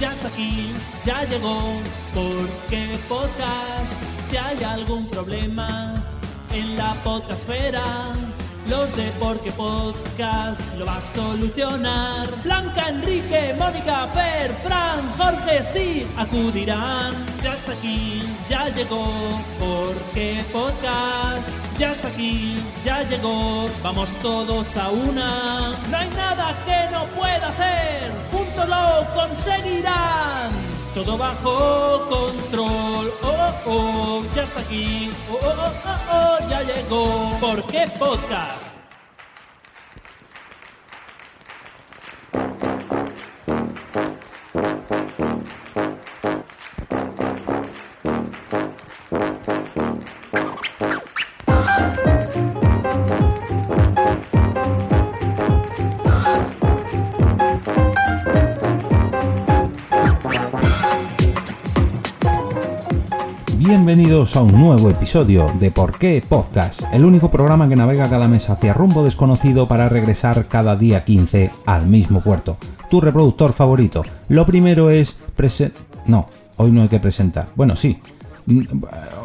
ya está aquí, ya llegó, porque podcast, si hay algún problema en la podcastfera, los de Porque Podcast lo va a solucionar. Blanca, Enrique, Mónica, Fer, Fran, Jorge, sí, acudirán. Ya está aquí, ya llegó, Porque Podcast. Ya está aquí, ya llegó, vamos todos a una. No hay nada que no pueda hacer, lo conseguirán. Todo bajo control, oh, oh, oh, ya está aquí, oh, oh, oh, oh, ya llegó. ¿Por qué podcast? Bienvenidos a un nuevo episodio de Por qué Podcast, el único programa que navega cada mes hacia rumbo desconocido para regresar cada día 15 al mismo puerto. Tu reproductor favorito. Lo primero es prese... No, hoy no hay que presentar. Bueno, sí. Mm,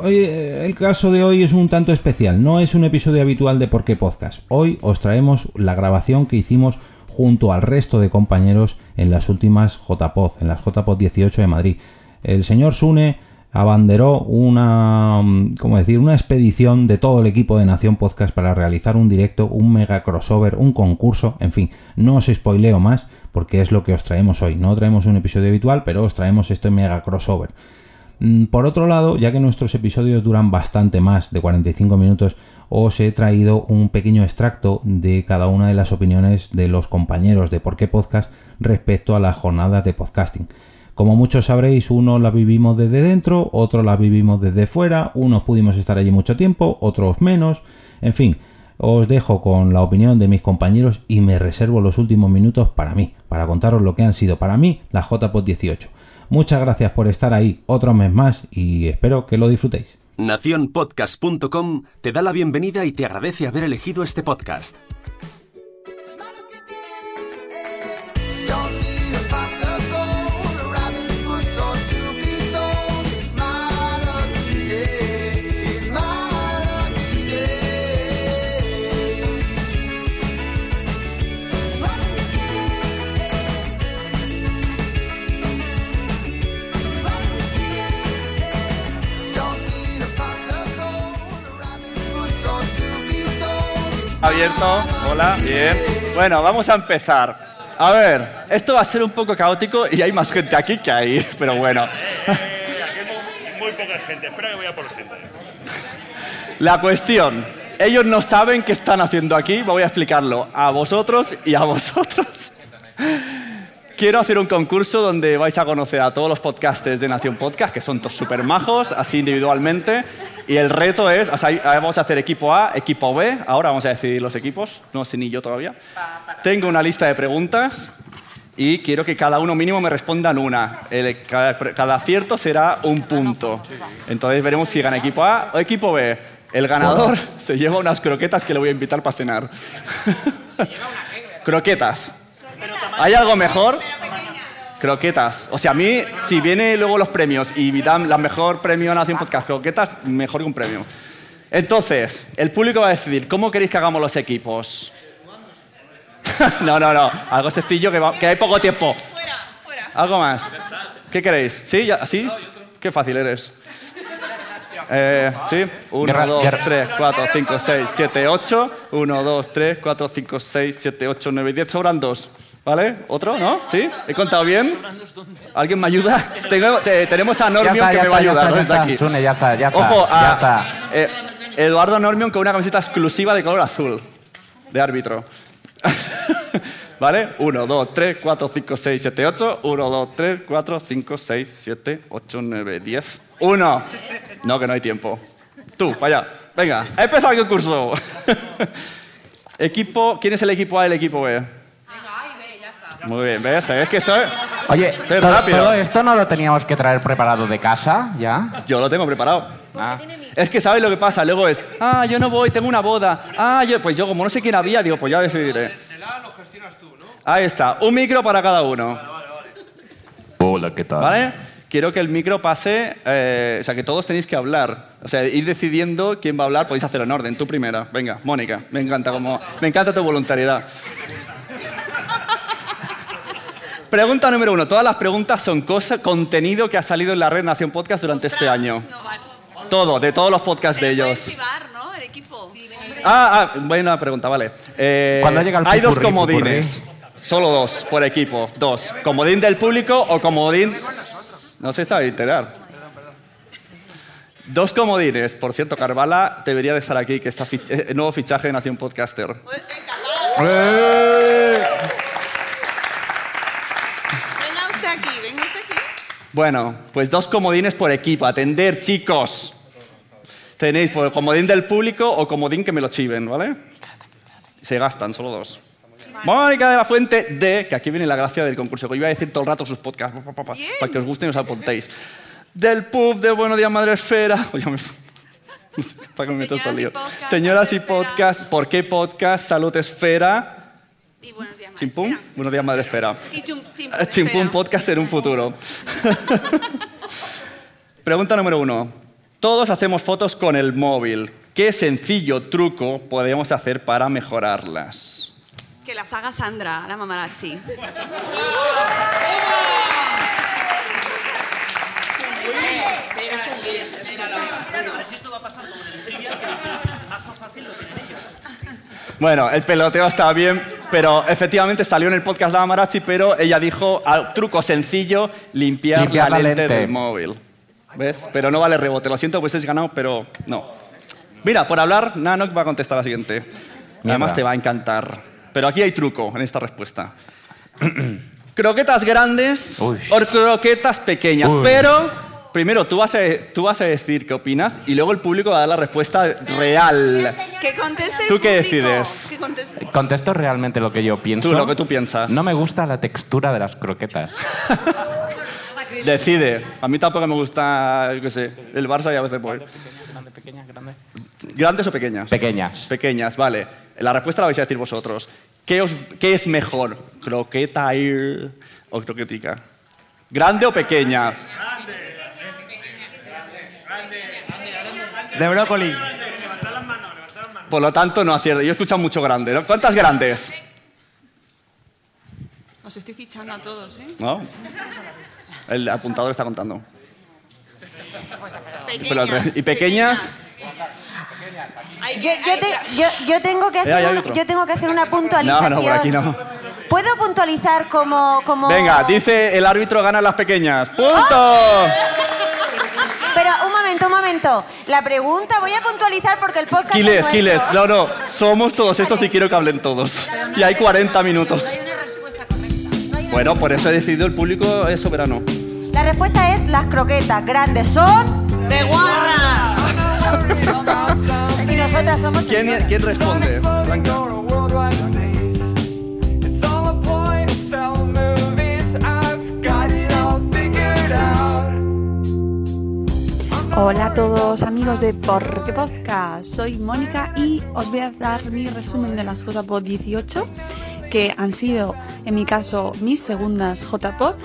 Hoy, eh, el caso de hoy es un tanto especial, no es un episodio habitual de Por qué Podcast. Hoy os traemos la grabación que hicimos junto al resto de compañeros en las últimas JPod, en las JPod 18 de Madrid. El señor Sune abanderó una, mm, ¿cómo decir? una expedición de todo el equipo de Nación Podcast para realizar un directo, un mega crossover, un concurso, en fin, no os spoileo más porque es lo que os traemos hoy. No traemos un episodio habitual, pero os traemos este mega crossover. Mm, Por otro lado, ya que nuestros episodios duran bastante más de 45 minutos, os he traído un pequeño extracto de cada una de las opiniones de los compañeros de Por qué Podcast respecto a las jornadas de podcasting. Como muchos sabréis, uno la vivimos desde dentro, otro la vivimos desde fuera, unos pudimos estar allí mucho tiempo, otros menos, en fin, os dejo con la opinión de mis compañeros y me reservo los últimos minutos para mí, para contaros lo que han sido para mí las JPOD 18. Muchas gracias por estar ahí otro mes más y espero que lo disfrutéis. Naciónpodcast.com te da la bienvenida y te agradece haber elegido este podcast. Abierto, hola, bien. Bueno, vamos a empezar. A ver, esto va a ser un poco caótico y hay más gente aquí que ahí, pero bueno. Eh, aquí muy poca gente. Espera que voy a por gente. La cuestión, ellos no saben qué están haciendo aquí, voy a explicarlo a vosotros y a vosotros. Quiero hacer un concurso donde vais a conocer a todos los podcasters de Nación Podcast, que son todos súper majos, así individualmente. Y el reto es, o sea, vamos a hacer equipo A, equipo B, ahora vamos a decidir los equipos, no sé ni yo todavía. Tengo una lista de preguntas y quiero que cada uno mínimo me respondan una. El- cada, cada acierto será un punto. Entonces veremos si gana equipo A o equipo B. El ganador se lleva unas croquetas que le voy a invitar para cenar. croquetas. ¿Hay algo mejor? Croquetas. O sea, a mí, si viene luego los premios y me dan la mejor premio a Nación Podcast, croquetas, mejor que un premio. Entonces, el público va a decidir, ¿cómo queréis que hagamos los equipos? no, no, no. Algo sencillo que, va- que hay poco tiempo. ¿Algo más? ¿Qué queréis? ¿Sí? ¿Ya? ¿Sí? Qué fácil eres. Eh, ¿Sí? 1, Guerra- 2, guerra. 3, 4, 5, 6, 7, 8. 1, 2, 3, 4, 5, 6, 7, 8, 9, 10. Sobran dos. ¿Vale? ¿Otro? ¿No? ¿Sí? ¿He contado bien? ¿Alguien me ayuda? Tengo- te- tenemos a Normion está, que ya me va a está, ya ayudar está, ya desde está. aquí. Sune, ya está, ya está, Ojo, ya a- eh, Eduardo Normion con una camiseta exclusiva de color azul, de árbitro. ¿Vale? 1, 2, 3, 4, 5, 6, 7, 8. 1, 2, 3, 4, 5, 6, 7, 8, 9, 10. 1. No, que no hay tiempo. Tú, para allá. Venga, ha empezado el concurso. equipo, ¿Quién es el equipo A y el equipo B? Muy bien, ¿ves? Es que soy... Oye, todo, rápido. todo esto no lo teníamos que traer preparado de casa, ¿ya? Yo lo tengo preparado. Ah. Es que sabes lo que pasa, luego es, ah, yo no voy, tengo una boda. Ah, yo, pues yo como no sé quién había, digo, pues ya decidiré. Ahí está, un micro para cada uno. Hola, ¿qué tal? ¿Vale? Quiero que el micro pase, eh, o sea, que todos tenéis que hablar. O sea, ir decidiendo quién va a hablar, podéis hacerlo en orden. Tú primera. Venga, Mónica, me encanta, como, me encanta tu voluntariedad. Pregunta número uno. Todas las preguntas son cosa, contenido que ha salido en la red Nación Podcast durante este año. No vale. Todo, de todos los podcasts de ellos. El equipo. Ah, ah, buena pregunta, vale. Eh, Cuando llega el hay dos comodines. Solo dos por equipo. Dos. Comodín del público o comodín. No se está a enterar. Dos comodines. Por cierto, Carvala debería de estar aquí, que está fich- eh, nuevo fichaje de Nación Podcaster. Venga usted aquí, venga usted aquí. Bueno, pues dos comodines por equipo. Atender, chicos. Tenéis por comodín del público o comodín que me lo chiven, ¿vale? Se gastan, solo dos. Mónica de la Fuente de, que aquí viene la gracia del concurso, que yo iba a decir todo el rato sus podcasts, para que os gusten y os apuntéis. Del pub de Buenos Días Madre Esfera. Oye, me- para que me meto Señoras y podcast, Señoras y podcast, ¿por qué podcast? Salud Esfera. Y buenos días, Madre Chimpum, Esfera. Buenos Días Madre Esfera. Y chum, chimpum, Esfera. Podcast en un futuro. Pregunta número uno. Todos hacemos fotos con el móvil. ¿Qué sencillo truco podemos hacer para mejorarlas? Que las haga Sandra, la mamarazzi. Bueno, el peloteo estaba bien, pero efectivamente salió en el podcast de la Marachi, pero ella dijo, ah, truco sencillo, limpiar, Limpiar la, la lente, lente. del móvil. ¿Ves? Pero no vale rebote. Lo siento, pues habéis ganado, pero no. Mira, por hablar, Nanok va a contestar la siguiente. Además te va a encantar. Pero aquí hay truco en esta respuesta. croquetas grandes Uy. o croquetas pequeñas. Uy. Pero primero tú vas, a, tú vas a decir qué opinas y luego el público va a dar la respuesta real. Que conteste el ¿Tú qué público. decides? Que conteste. Contesto realmente lo que yo pienso. Tú, lo que tú piensas. No me gusta la textura de las croquetas. Decide. A mí tampoco me gusta, yo qué sé, el Barça y a veces voy. Grande, grande. ¿Grandes o pequeñas? Pequeñas. Pequeñas, vale. La respuesta la vais a decir vosotros. ¿Qué, os- qué es mejor? ¿Croqueta ir o croquetica? ¿Grande o pequeña? De brócoli. Por lo tanto, no acierto. Yo he escuchado mucho grande, ¿no? ¿Cuántas grandes? Os estoy fichando a todos, ¿eh? ¿No? El apuntador está contando. Pequeñas. ¿y pequeñas? Yo, que- yo hay- te- yo- yo tengo que hacer una- yo tengo que hacer una puntualización. No, no, por aquí no. ¿Puedo puntualizar como, como... Venga, dice el árbitro gana las pequeñas. ¡Punto! Un momento, un momento. La pregunta voy a puntualizar porque el podcast Quiles, es. Quiles. No, no. Somos todos estos y quiero que hablen todos. Y hay 40 minutos. No hay una respuesta correcta. No hay una- Bueno, por eso he decidido el público es soberano. La respuesta es las croquetas grandes son... ¡De guarras! Y nosotras somos... ¿Quién, señoras. quién responde? Blanca. Hola a todos amigos de Por qué Podcast, soy Mónica y os voy a dar mi resumen de las JPod 18 que han sido en mi caso mis segundas JPod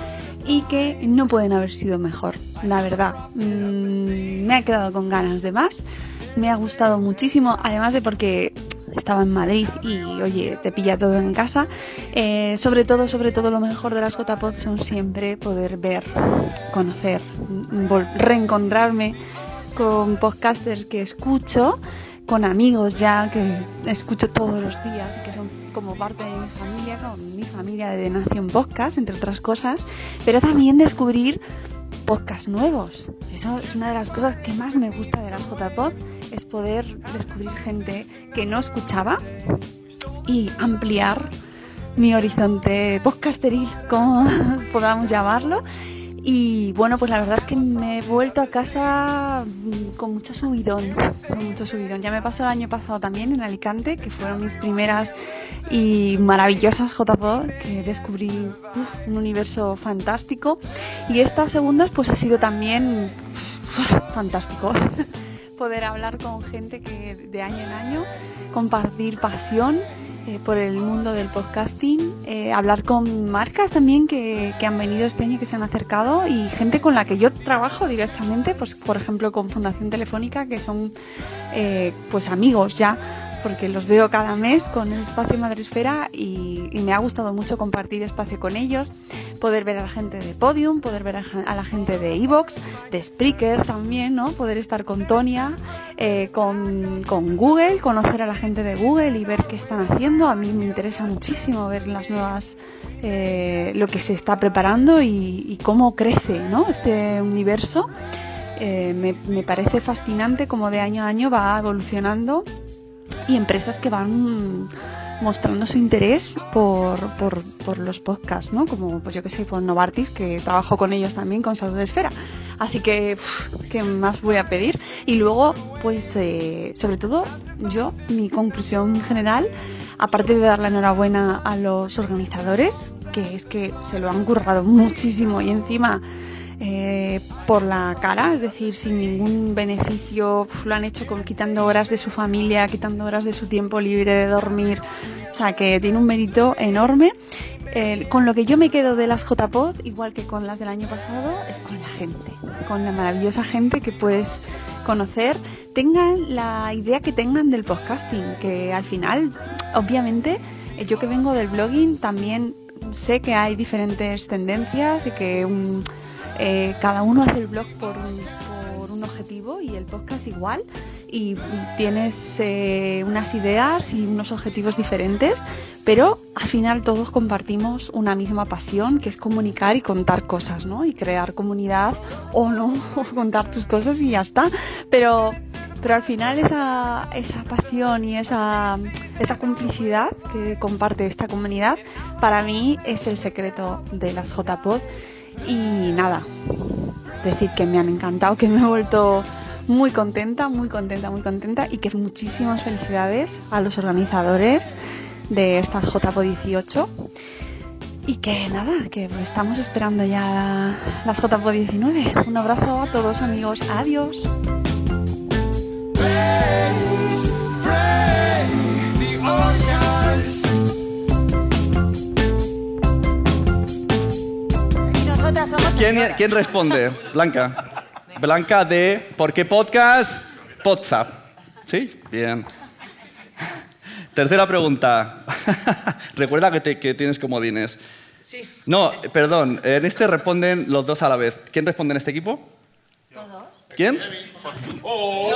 y que no pueden haber sido mejor, la verdad. Mm, me ha quedado con ganas de más, me ha gustado muchísimo, además de porque estaba en Madrid y oye, te pilla todo en casa. Eh, sobre todo, sobre todo lo mejor de las JPod son siempre poder ver, conocer, reencontrarme con podcasters que escucho, con amigos ya que escucho todos los días que son como parte de mi familia, con mi familia de Nación Podcast, entre otras cosas, pero también descubrir podcasts nuevos. Eso es una de las cosas que más me gusta de las JPod, es poder descubrir gente que no escuchaba y ampliar mi horizonte podcasteril, como podamos llamarlo. Y bueno, pues la verdad es que me he vuelto a casa mm, con mucho subidón, con mucho subidón. Ya me pasó el año pasado también en Alicante, que fueron mis primeras y maravillosas JPod, que descubrí un universo fantástico. Y estas segundas pues ha sido también fantástico. Poder hablar con gente que de año en año, compartir pasión eh, por el mundo del podcasting, eh, hablar con marcas también que, que han venido este año y que se han acercado y gente con la que yo trabajo directamente, pues por ejemplo con Fundación Telefónica, que son eh, pues amigos ya porque los veo cada mes con el espacio Madresfera y, me ha gustado mucho compartir espacio con ellos, poder ver a la gente de Podium, poder ver a, la gente de Evox, de Spreaker también, ¿no? Poder estar con Tonia, eh, con, con Google, conocer a la gente de Google y ver qué están haciendo. A mí me interesa muchísimo ver las nuevas, eh, lo que se está preparando y, cómo crece, ¿no? Este universo. Eh, me, me parece fascinante cómo de año a año va evolucionando y empresas que van mostrando su interés por, por, por los podcasts, ¿no? Como, pues yo que sé, por Novartis, que trabajo con ellos también, con Salud Esfera. Así que, pff, ¿qué más voy a pedir? Y luego, pues, eh, sobre todo, yo, mi conclusión general, aparte de dar la enhorabuena a los organizadores, que es que se lo han currado muchísimo y encima eh, por la cara, es decir, sin ningún beneficio, lo han hecho con, quitando horas de su familia, quitando horas de su tiempo libre de dormir, o sea que tiene un mérito enorme. Eh, con lo que yo me quedo de las JPod, igual que con las del año pasado, es con la gente, con la maravillosa gente que puedes conocer, tengan la idea que tengan del podcasting, que al final, obviamente, eh, yo que vengo del blogging también sé que hay diferentes tendencias y que un, eh, cada uno hace el blog por un, objetivo y el podcast igual y tienes eh, unas ideas y unos objetivos diferentes, pero al final todos compartimos una misma pasión que es comunicar y contar cosas, ¿no? Y crear comunidad o no, o contar tus cosas y ya está. Pero, pero al final esa, esa pasión y esa, esa complicidad que comparte esta comunidad, para mí es el secreto de las JPod. Y nada, decir que me han encantado, que me he vuelto muy contenta, muy contenta, muy contenta y que muchísimas felicidades a los organizadores de estas JPO 18 y que nada, que estamos esperando ya la- las JPO 19. Un abrazo a todos amigos, adiós. Nosotras somos ¿Quién, responde? Blanca. Blanca de ¿Por qué podcast? WhatsApp. ¿Sí? Bien. Tercera pregunta. Recuerda que, te- que tienes comodines. Sí. No, perdón. En este responden los dos a la vez. ¿Quién responde en este equipo? ¿Quién? Uh,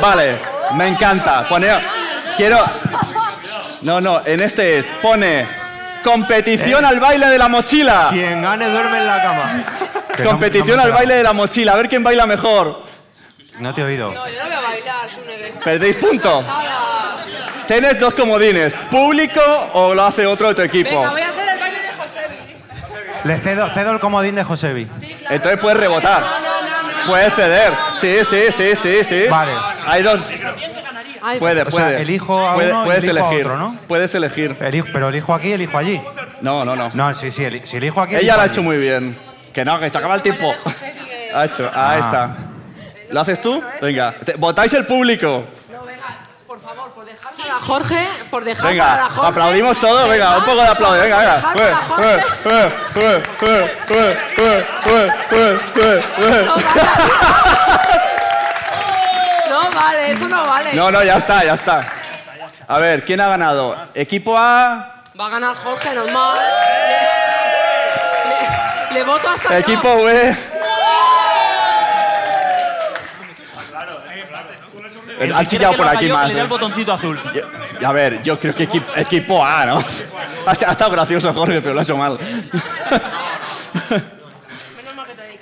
vale, me encanta. Pone, quiero. No, no, en este es, pone competición al baile de la mochila. Quien gane duerme en la cama. Competición al baile de la mochila, a ver quién baila mejor. No te he oído. No, yo no voy a bailar, Sune. Perdéis puntos. Tienes dos comodines, público o lo hace otro de tu equipo. Venga, voy a hacer el baile de Josebi. Le cedo, cedo el comodín de Josebi. Entonces puedes rebotar. Puedes ceder. Sí, sí, sí, sí, sí. Vale. Hay dos. Ay, Puede, O sea, puede. elijo a Puede- uno y puedes elijo a elegir. otro, ¿no? Puedes elegir. Elijo- pero elijo aquí, elijo allí. No, no, no. No, sí, sí, si elijo aquí. Ella elijo lo ha allí. hecho muy bien. Que no, que se acaba el tiempo. Ha hecho. Ahí Ah. está. ¿Lo haces tú? Venga. Votáis el público. No, venga, por favor, por dejar para Jorge, por dejar para Venga. la Jorge. Aplaudimos todos. Venga, un poco de aplauso. Venga, venga. Vale. Eso no vale. No, no, ya está, ya está. A ver, ¿quién ha ganado? Equipo A, Va a ganar Jorge, normal. Le, le- le voto hasta yo. equipo B. Han chillado por aquí más. Le da el eh. botoncito azul. Y- A ver, yo creo que equi- equipo A, ¿no? Ha, ha estado gracioso Jorge, pero lo ha hecho mal.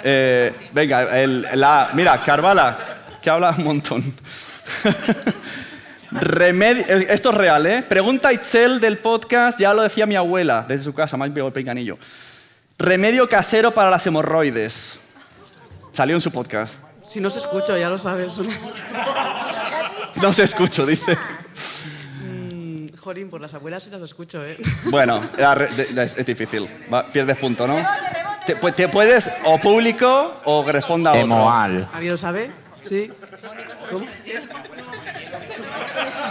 Eh, venga, el, la, mira, Carvala, que habla un montón. Remedio, eh, esto es real, ¿eh? Pregunta a Itzel del podcast, ya lo decía mi abuela desde su casa, pegado el pinganillo. Remedio casero para las hemorroides. Salió en su podcast. Si no se escucho, ya lo sabes. No se escucho, dice. Mm, Jorín, por las abuelas sí las escucho, ¿eh? Bueno, es, difícil. Va, pierdes punto, ¿no? Te, pu- te puedes o público o que responda otro. Emoal. ¿Alguien lo sabe? ¿Sí? ¿Cómo?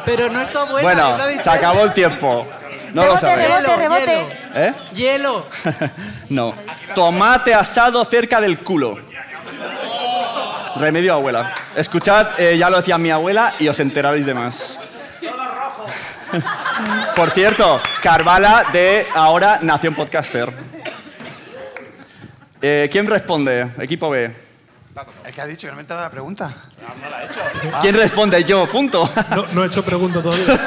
Pero no está buena. Bueno, es la de se acabó el tiempo. No lo Rebote, sabéis. rebote, Hielo, rebote. ¿Eh? Hielo. no. Tomate asado cerca del culo. Remedio abuela. Escuchad, eh, ya lo decía mi abuela y os enteraréis de más. Por cierto, Carvala de ahora Nación Podcaster. Eh, ¿Quién responde? Equipo B. El que ha dicho que no me entra la pregunta. ¿Quién responde? Yo, punto. No, no he hecho pregunta todavía.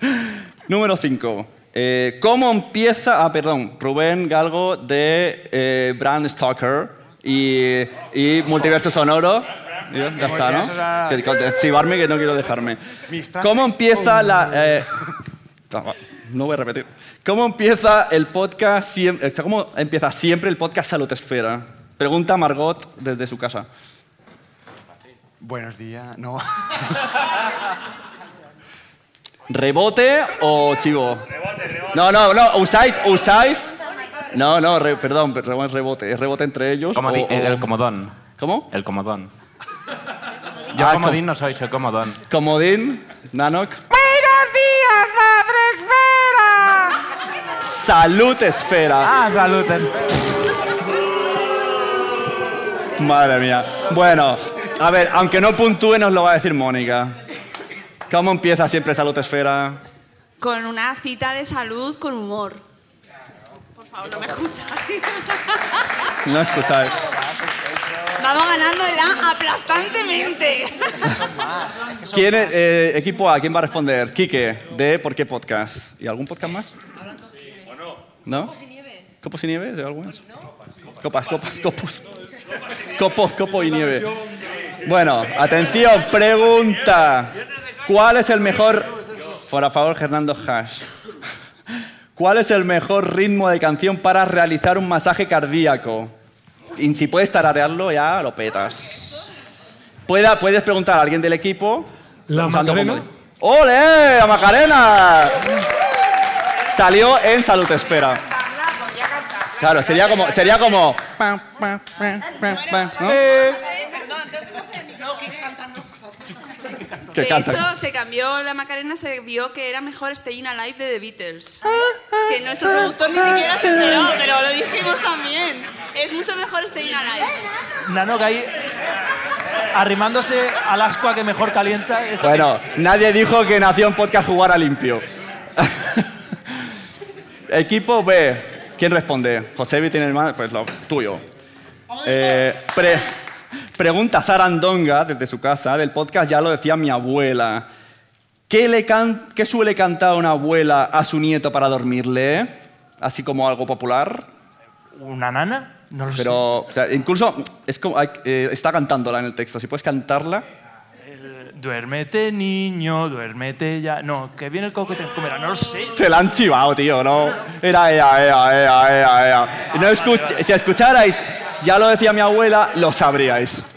Número 5. ¿Cómo empieza? Ah, perdón. Rubén Galgo de eh, Brand Stalker y, y Multiverso Sonoro. Ya, ya está, ¿no? Que, chivarme que no quiero dejarme. ¿Cómo empieza la...? eh, no voy a repetir. ¿Cómo empieza el podcast siempre... ¿Cómo empieza siempre el podcast Salud Esfera? Pregunta Margot desde su casa. Buenos días. No. ¿Rebote o chivo? No, no, no, usáis, usáis. No, no, re- perdón, pero es rebote. Es rebote entre ellos. Comodi- o- o- el comodón. ¿Cómo? El comodón. Yo Ah, comodín no soy, soy comodón. Comodín, Nanok. ¡Buenos días, madre esfera! Salud Esfera. Ah, salud. Madre mía. Bueno, a ver, aunque no puntúe, nos lo va a decir Mónica. ¿Cómo empieza siempre Salud Esfera? Con una cita de salud con humor. Por favor, no me escucháis. No escucháis. Vamos ganándola aplastantemente. ¿Quién es, eh, equipo A, ¿quién va a responder? Quique, de ¿Por qué podcast? ¿Y algún podcast más? ¿No? ¿Copos y nieve? ¿De algo más? Copas, copas, copos. Copos, copo y nieve. Bueno, atención, pregunta. ¿Cuál es el mejor... Por favor, Fernando Hash. ¿Cuál es el mejor ritmo de canción para realizar un masaje cardíaco? Y si puedes tararearlo, ya lo petas. Pueda- puedes preguntar a alguien del equipo. ¿La Macarena? ¡Ole! ¡La Macarena! Salió en Salud Espera. Claro, sería como... Sería como pam, pam, pam, pam, pam, ¿no? Que de canta. hecho, se cambió la Macarena, se vio que era mejor Staying Alive de The Beatles. Que nuestro productor ni siquiera se enteró, pero lo dijimos también. Es mucho mejor Staying Alive. Nano que ahí arrimándose al ascua que mejor calienta. Esto Bueno, nadie dijo que Nación Podcast jugara limpio. Equipo B. ¿Quién responde? José tiene el más, pues lo tuyo. Eh, pre- pregunta Zarandonga desde su casa del podcast, ya lo decía mi abuela. ¿Qué, le can- qué suele cantar una abuela a su nieto para dormirle? Así como algo popular. ¿Una nana? No lo Pero, o sea, incluso es como, hay- eh, está cantándola en el texto. Si puedes cantarla. Duérmete, niño, duérmete ya. No, que viene el coco que te comerá. No lo sé. Te la han chivado, tío, ¿no? Era ea, ea, ea, ea. Y no escuch- si escucharais, ya lo decía mi abuela, lo sabríais.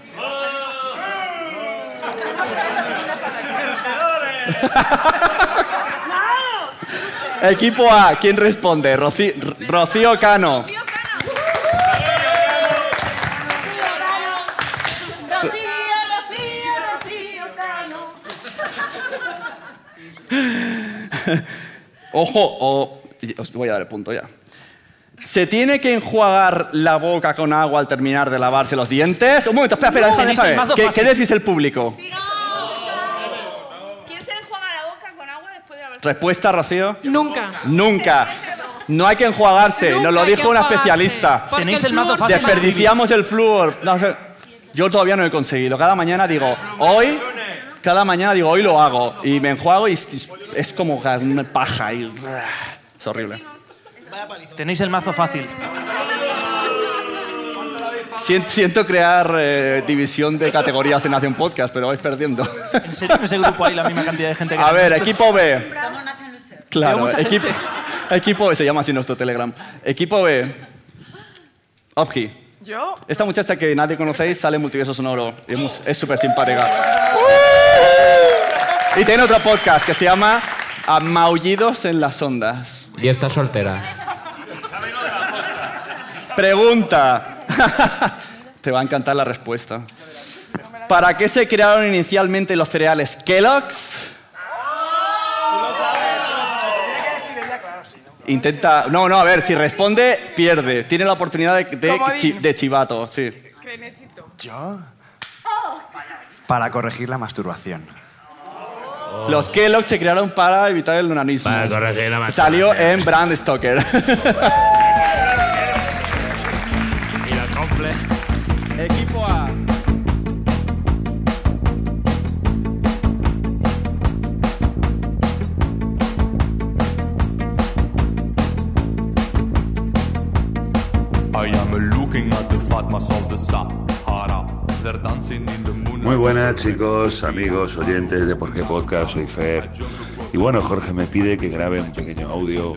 Equipo A, ¿quién responde? Roci- Rocío Cano. Ojo, o- os voy a dar el punto ya. ¿Se tiene que enjuagar la boca con agua al terminar de lavarse los dientes? Un momento, espera, espera, No, déjame, déjame. ¿Qué. ¿Qué decís el público? ¿Quién se enjuaga la boca con agua después de haber ¿Respuesta, Rocío? Nunca. Nunca. No hay que enjuagarse, nos lo dijo una especialista. Tenéis el mazo fácil. Desperdiciamos el flúor. No. Yo todavía no he conseguido. Cada mañana digo, hoy, cada mañana digo, hoy lo hago. Y me enjuago y es, es como una paja. Y, es horrible. Tenéis el mazo fácil. Siento, siento crear eh, división de categorías en Nación Podcast, pero vais perdiendo. En serio, en ese grupo hay la misma cantidad de gente que A ver, equipo B. Claro, equipo, equipo B, se llama así nuestro Telegram. Equipo B. Opki. ¿Yo? Esta muchacha que nadie conocéis sale en Multiverso Sonoro. y es súper simpática. Y tiene otro podcast que se llama A Maullidos en las Ondas. Y está soltera. Pregunta. Te va a encantar la respuesta. ¿Para qué se crearon inicialmente los cereales Kellogg's? Intenta. No, no, a ver, si responde, pierde. Tiene la oportunidad de, de, chi- de chivato, sí. ¿Yo? Para corregir la masturbación. Los Kellogg's se crearon para evitar el lunanismo. Para corregir la Salió masturbación. en Brand Stoker. Y los complex. Equipo A. I am looking at the fatmas of the Sahara. Muy buenas chicos, amigos, oyentes de Por qué Podcast, soy Fer. Y bueno, Jorge me pide que grabe un pequeño audio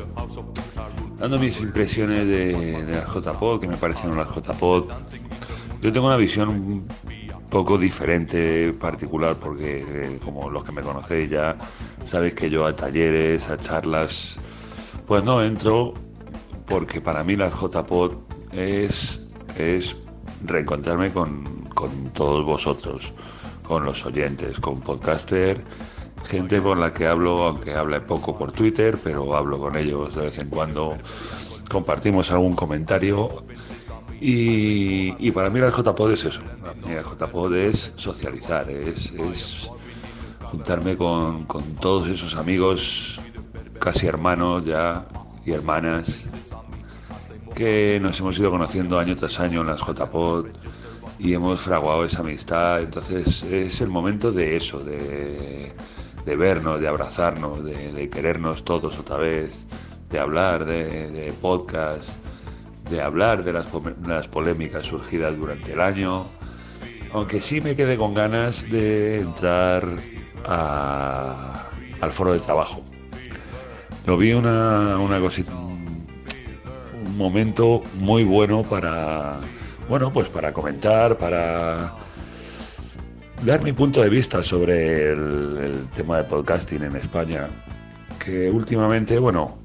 dando mis impresiones de, de las JPod, que me parecieron las JPod. Yo tengo una visión un poco diferente, particular, porque eh, como los que me conocéis ya sabéis que yo a talleres, a charlas, pues no entro porque para mí las JPod es, es reencontrarme con, con todos vosotros, con los oyentes, con podcaster, gente con la que hablo, aunque hable poco por Twitter, pero hablo con ellos de vez en cuando, compartimos algún comentario. Y, para mí la JPod es eso, para JPod es socializar, es, es juntarme con, con todos esos amigos, casi hermanos ya y hermanas, que nos hemos ido conociendo año tras año en las JPod y hemos fraguado esa amistad. Entonces es el momento de eso, de, vernos, de abrazarnos, de, querernos todos otra vez, de hablar de, podcast, de hablar de las, las polémicas surgidas durante el año. Aunque sí me quedé con ganas de entrar a- al foro de trabajo. Lo vi una, una cosita, un momento muy bueno para, bueno, pues para comentar, para dar mi punto de vista sobre el, tema de podcasting en España, que últimamente, bueno,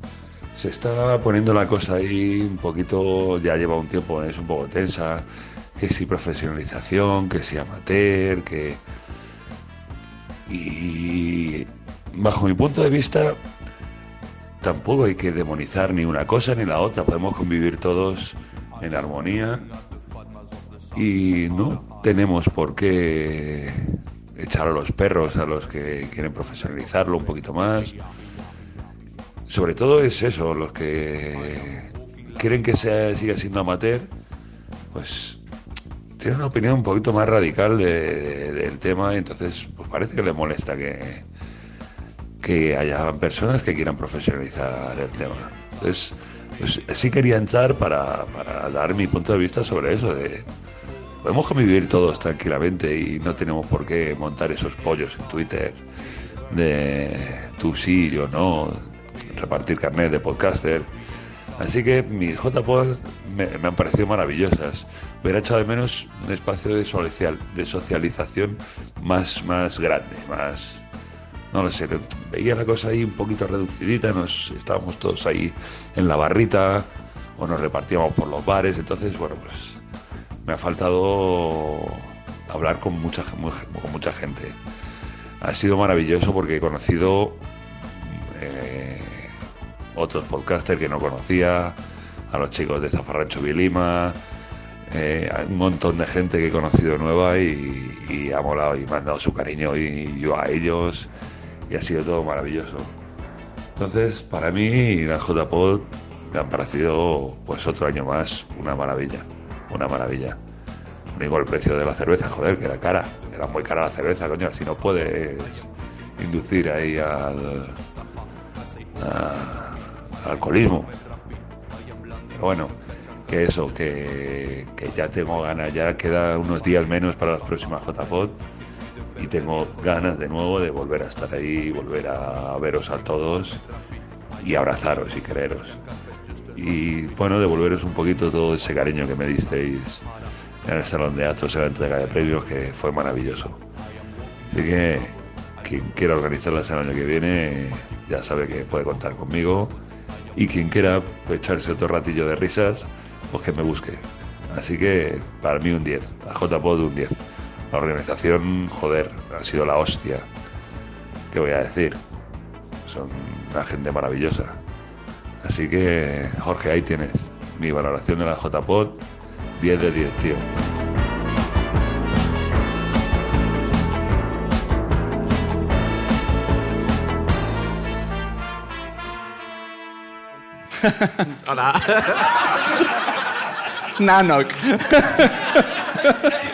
se está poniendo la cosa ahí un poquito, ya lleva un tiempo, es un poco tensa, que si profesionalización, que si amateur, que... Y bajo mi punto de vista, tampoco hay que demonizar ni una cosa ni la otra. Podemos convivir todos en armonía y no tenemos por qué echar a los perros a los que quieren profesionalizarlo un poquito más. Sobre todo es eso, los que quieren que sea, siga siendo amateur, pues tienen una opinión un poquito más radical de- de- del tema y entonces pues parece que les molesta que, que haya personas que quieran profesionalizar el tema. Entonces, pues sí quería entrar para, para dar mi punto de vista sobre eso, de podemos convivir todos tranquilamente y no tenemos por qué montar esos pollos en Twitter de tú sí, yo no, repartir carnet de podcaster. Así que mis JPod me, han parecido maravillosas. Hubiera echado de menos un espacio de socialización más, más grande, más, no lo sé, veía la cosa ahí un poquito reducidita, nos estábamos todos ahí en la barrita o nos repartíamos por los bares, entonces, bueno, pues me ha faltado hablar con mucha, gente. Ha sido maravilloso porque he conocido eh, otros podcasters que no conocía, a los chicos de Zafarrancho Vilima, eh, un montón de gente que he conocido nueva y, y ha molado y me han dado su cariño y yo a ellos y ha sido todo maravilloso. Entonces, para mí, las JPod me han parecido, pues otro año más, una maravilla, una maravilla. Digo el precio de la cerveza, joder, que era cara, era muy cara la cerveza, coño, si no puedes inducir ahí al alcoholismo. Pero bueno, que eso, que, que ya tengo ganas, ya queda unos días menos para las próximas JPod y tengo ganas de nuevo de volver a estar ahí, volver a veros a todos y abrazaros y quereros. Y bueno, devolveros un poquito todo ese cariño que me disteis en el Salón de Actos, en la entrega de premios, que fue maravilloso. Así que quien quiera organizarlas el año que viene ya sabe que puede contar conmigo. Y quien quiera echarse otro ratillo de risas, pues que me busque. Así que para mí un 10, a JPod un 10. La organización, joder, ha sido la hostia. ¿Qué voy a decir? Son una gente maravillosa. Así que, Jorge, ahí tienes mi valoración de la JPod. 10 de 10, tío. Hola. Nanok.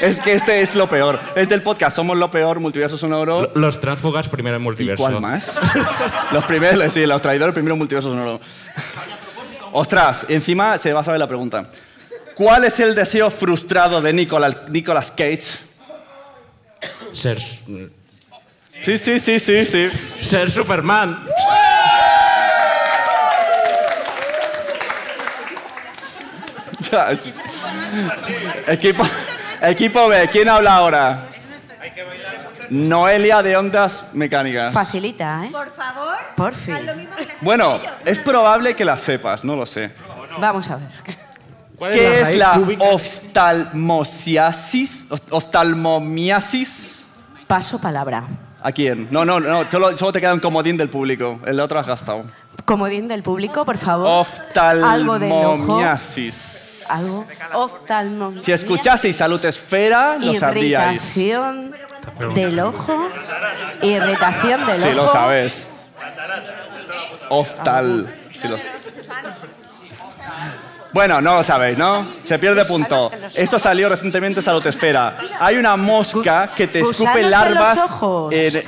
es que este es lo peor. Es del podcast Somos lo peor, Multiverso Sonoro. Los tránsfugas primero en multiverso. ¿Cuál más? los primeros, sí, los traidores primero Multiverso Sonoro. Ostras, encima se va a saber la pregunta. ¿Cuál es el deseo frustrado de Nicolas, Nicolas Cage? Ser, Sí, sí, sí, sí, sí. ser Superman. Ya, es- Equipo, equipo B, ¿quién habla ahora? Noelia de Ondas Mecánicas. Facilita, ¿eh? Por favor. Por fin. Bueno, es probable que la sepas, no lo sé. Vamos a ver. ¿Qué es la oftalmosiasis? Oft- ¿Oftalmomiasis? Paso palabra. ¿A quién? No, no, no, solo, solo te queda un comodín del público. El otro has gastado. Comodín del público, por favor. Oftalmomiasis. Algo. Oftalmo. Si escuchaseis Salud Esfera, lo sabríais. Irritación del ojo. Irritación del Si ojo. lo sabes. Oftal. si lo- Bueno, no lo sabéis, ¿no? Se pierde punto. Esto salió recientemente en Salud Esfera. Hay una mosca que te Gusanos escupe en larvas. los ojos. en-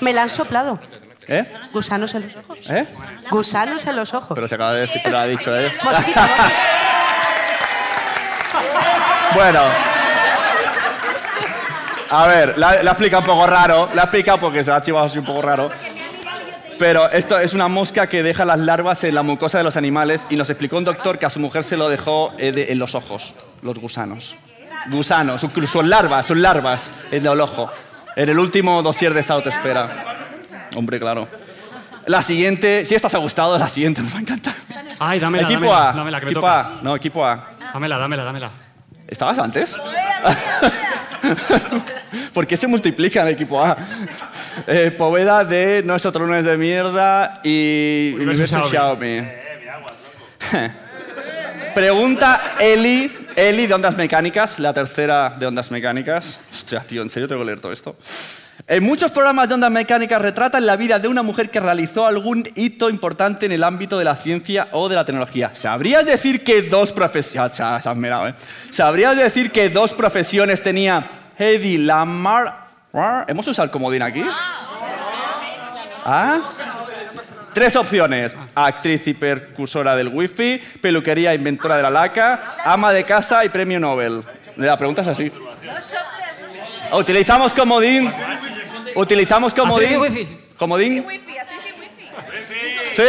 Me la han soplado. ¿Eh? Gusanos en los ojos. ¿Eh? Gusanos en los ojos. Pero se acaba de decir, pero lo ha dicho él. Mosquito, Bueno. A ver, la, la explica un poco raro. La explica porque se ha chivado así un poco raro. Pero esto es una mosca que deja las larvas en la mucosa de los animales y nos explicó un doctor que a su mujer se lo dejó eh, de- en los ojos, los gusanos. Gusanos, son- son larvas, son larvas en el ojo. En el último dossier de South Esfera. Hombre, claro. La siguiente, si esta os ha gustado, la siguiente nos va a encantar. Ay, dámela, equipo dámela, A. dámela, que me equipo toca. A. No, equipo A. Dámela, dámela, dámela. ¿Estabas antes? ¿Por qué se multiplican equipo A? Eh, Poveda de No es otro lunes de mierda y Universo Universo Xiaomi. Xiaomi. Pregunta Eli, Eli de Ondas Mecánicas, la tercera de Ondas Mecánicas. Hostia, tío, ¿en serio tengo que leer todo esto? En muchos programas de Ondas Mecánicas retratan la vida de una mujer que realizó algún hito importante en el ámbito de la ciencia o de la tecnología. ¿Sabrías decir que dos profesiones... ¿eh? ¿Sabrías decir que dos profesiones tenía Hedy Lamar? ¿Hemos usado el comodín aquí? ¿Ah? Tres opciones. Actriz y percursora del wifi, peluquería inventora de la laca, ama de casa y premio Nobel. La pregunta es así. Utilizamos comodín. Utilizamos comodín. Actriz de wifi. ¿Comodín? Sí.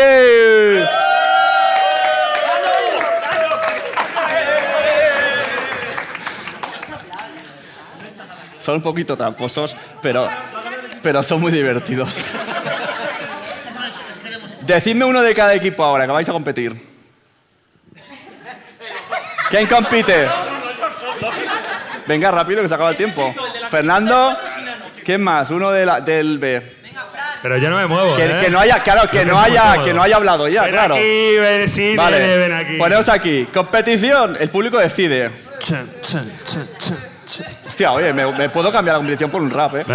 Son un poquito tramposos, pero, pero son muy divertidos. Decidme uno de cada equipo ahora, que vais a competir. ¿Quién compite? Venga, rápido, que se acaba el tiempo. Fernando, ¿quién más? Uno de la- del B. Pero yo no me muevo, Que, ¿eh? que no haya, claro, que Yo no haya, que no haya hablado ya, Ven claro. aquí, ven, sí, Vale, nene, ven aquí. Poneos aquí. Competición, el público decide. Hostia, oye, me, me puedo cambiar la competición por un rap, ¿eh?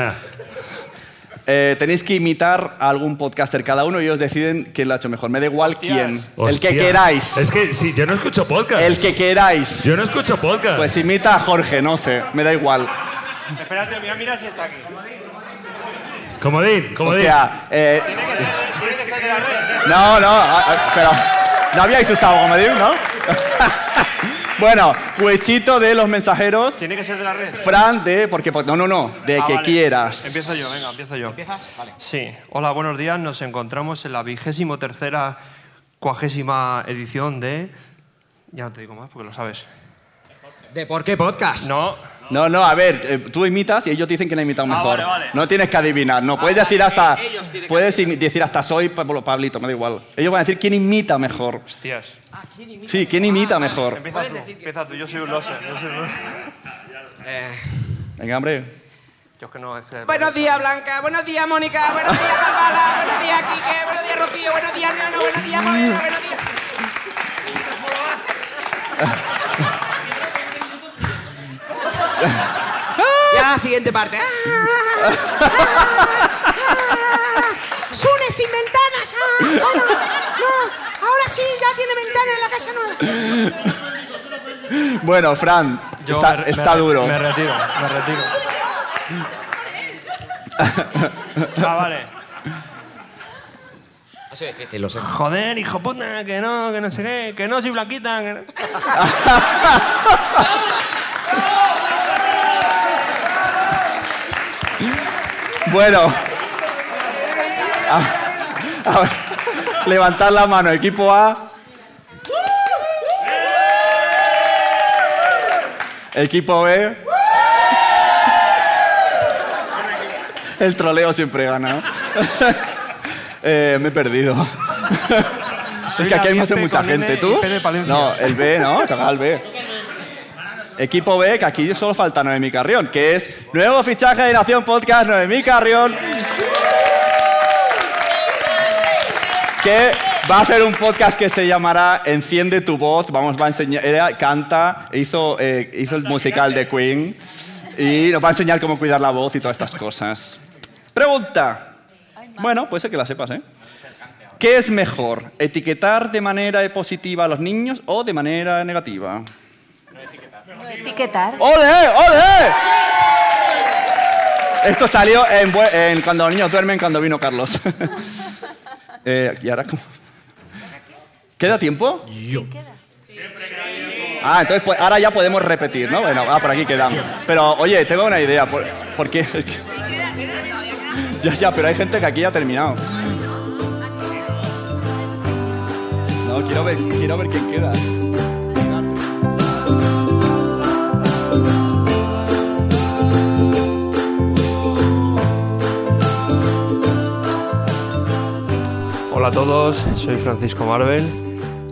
Eh, tenéis que imitar a algún podcaster cada uno y ellos deciden quién lo ha hecho mejor. Me da igual quién. El que Hostia. queráis. Es que sí, yo no escucho podcast. El que queráis. Yo no escucho podcast. Pues imita a Jorge, no sé, me da igual. Espérate, mira, mira si está aquí. Comodín, O comodín. sea, eh, Tiene que ser, tiene que ser de la red. no, no, pero no habíais usado comodín, ¿no? bueno, Huechito de los mensajeros. Tiene que ser de la red. Fran de, porque, no, no, no, de Ah, que vale. quieras. Empiezo yo, venga, empiezo yo. ¿Empiezas? Vale. Sí. Hola, buenos días. Nos encontramos en la vigésimo tercera, cuagésima edición de... Ya no te digo más porque lo sabes. ¿De por qué podcast? No. No, no, a ver, eh, tú imitas y ellos dicen que han imitado Ah, mejor. vale, vale. No tienes que adivinar, no. puedes decir hasta. Puedes imi- decir hasta soy Pablo Pablito, me da igual. Ellos van a decir quién imita mejor. Hostias. Sí, quién imita mejor. Empieza tú, empieza tú. Yo soy un loser. Yo soy un loser. Venga, hombre. Yo es que no... es que- Buenos días, Blanca. Buenos días, Mónica. Buenos días, Carvala. Buenos días, Quique. Buenos días, Rocío. Buenos días, Nano. Buenos días, Modena. Buenos días. Ya, siguiente parte. Sune sin ventanas. Ah, bueno, no. Ahora sí, ya tiene ventana en la casa nueva. Bueno, Fran, Yo está, me- me está re- duro. Me retiro, me retiro. ah, vale. Ha sido difícil, lo sé. Joder, hijo puta, que no, que no sé qué, que no soy blanquita. Que no... Bueno. A, a ver, levantad la mano, equipo A. Equipo B. El troleo siempre gana, ¿no? Eh, me he perdido. Soy es que aquí hay mucha gente. ¿Tú? No, el B, ¿no? Toca el B. Equipo B, que aquí solo falta Noemí Carrión, que es nuevo fichaje de Nación Podcast, Noemí Carrión. Que va a hacer un podcast que se llamará Enciende tu voz. Vamos, va a enseñar. Ella canta, hizo, eh, hizo el musical de Queen y nos va a enseñar cómo cuidar la voz y todas estas cosas. Pregunta. Bueno, puede ser que la sepas, ¿eh? ¿Qué es mejor? ¿Etiquetar de manera positiva a los niños o de manera negativa? Etiquetar. ¡Ole! ¡Ole! Esto salió en, en cuando los niños duermen, cuando vino Carlos. Eh, ¿Y ahora cómo? ¿Queda tiempo? Yo. Ah, entonces pues, ahora ya podemos repetir, ¿no? Bueno, ah, por aquí quedamos. Pero, oye, tengo una idea. ¿Por, por qué? Es que- Ya, ya, pero hay gente que aquí ya ha terminado. No, quiero ver, quiero ver quién queda. Hola a todos, soy Francisco Marvel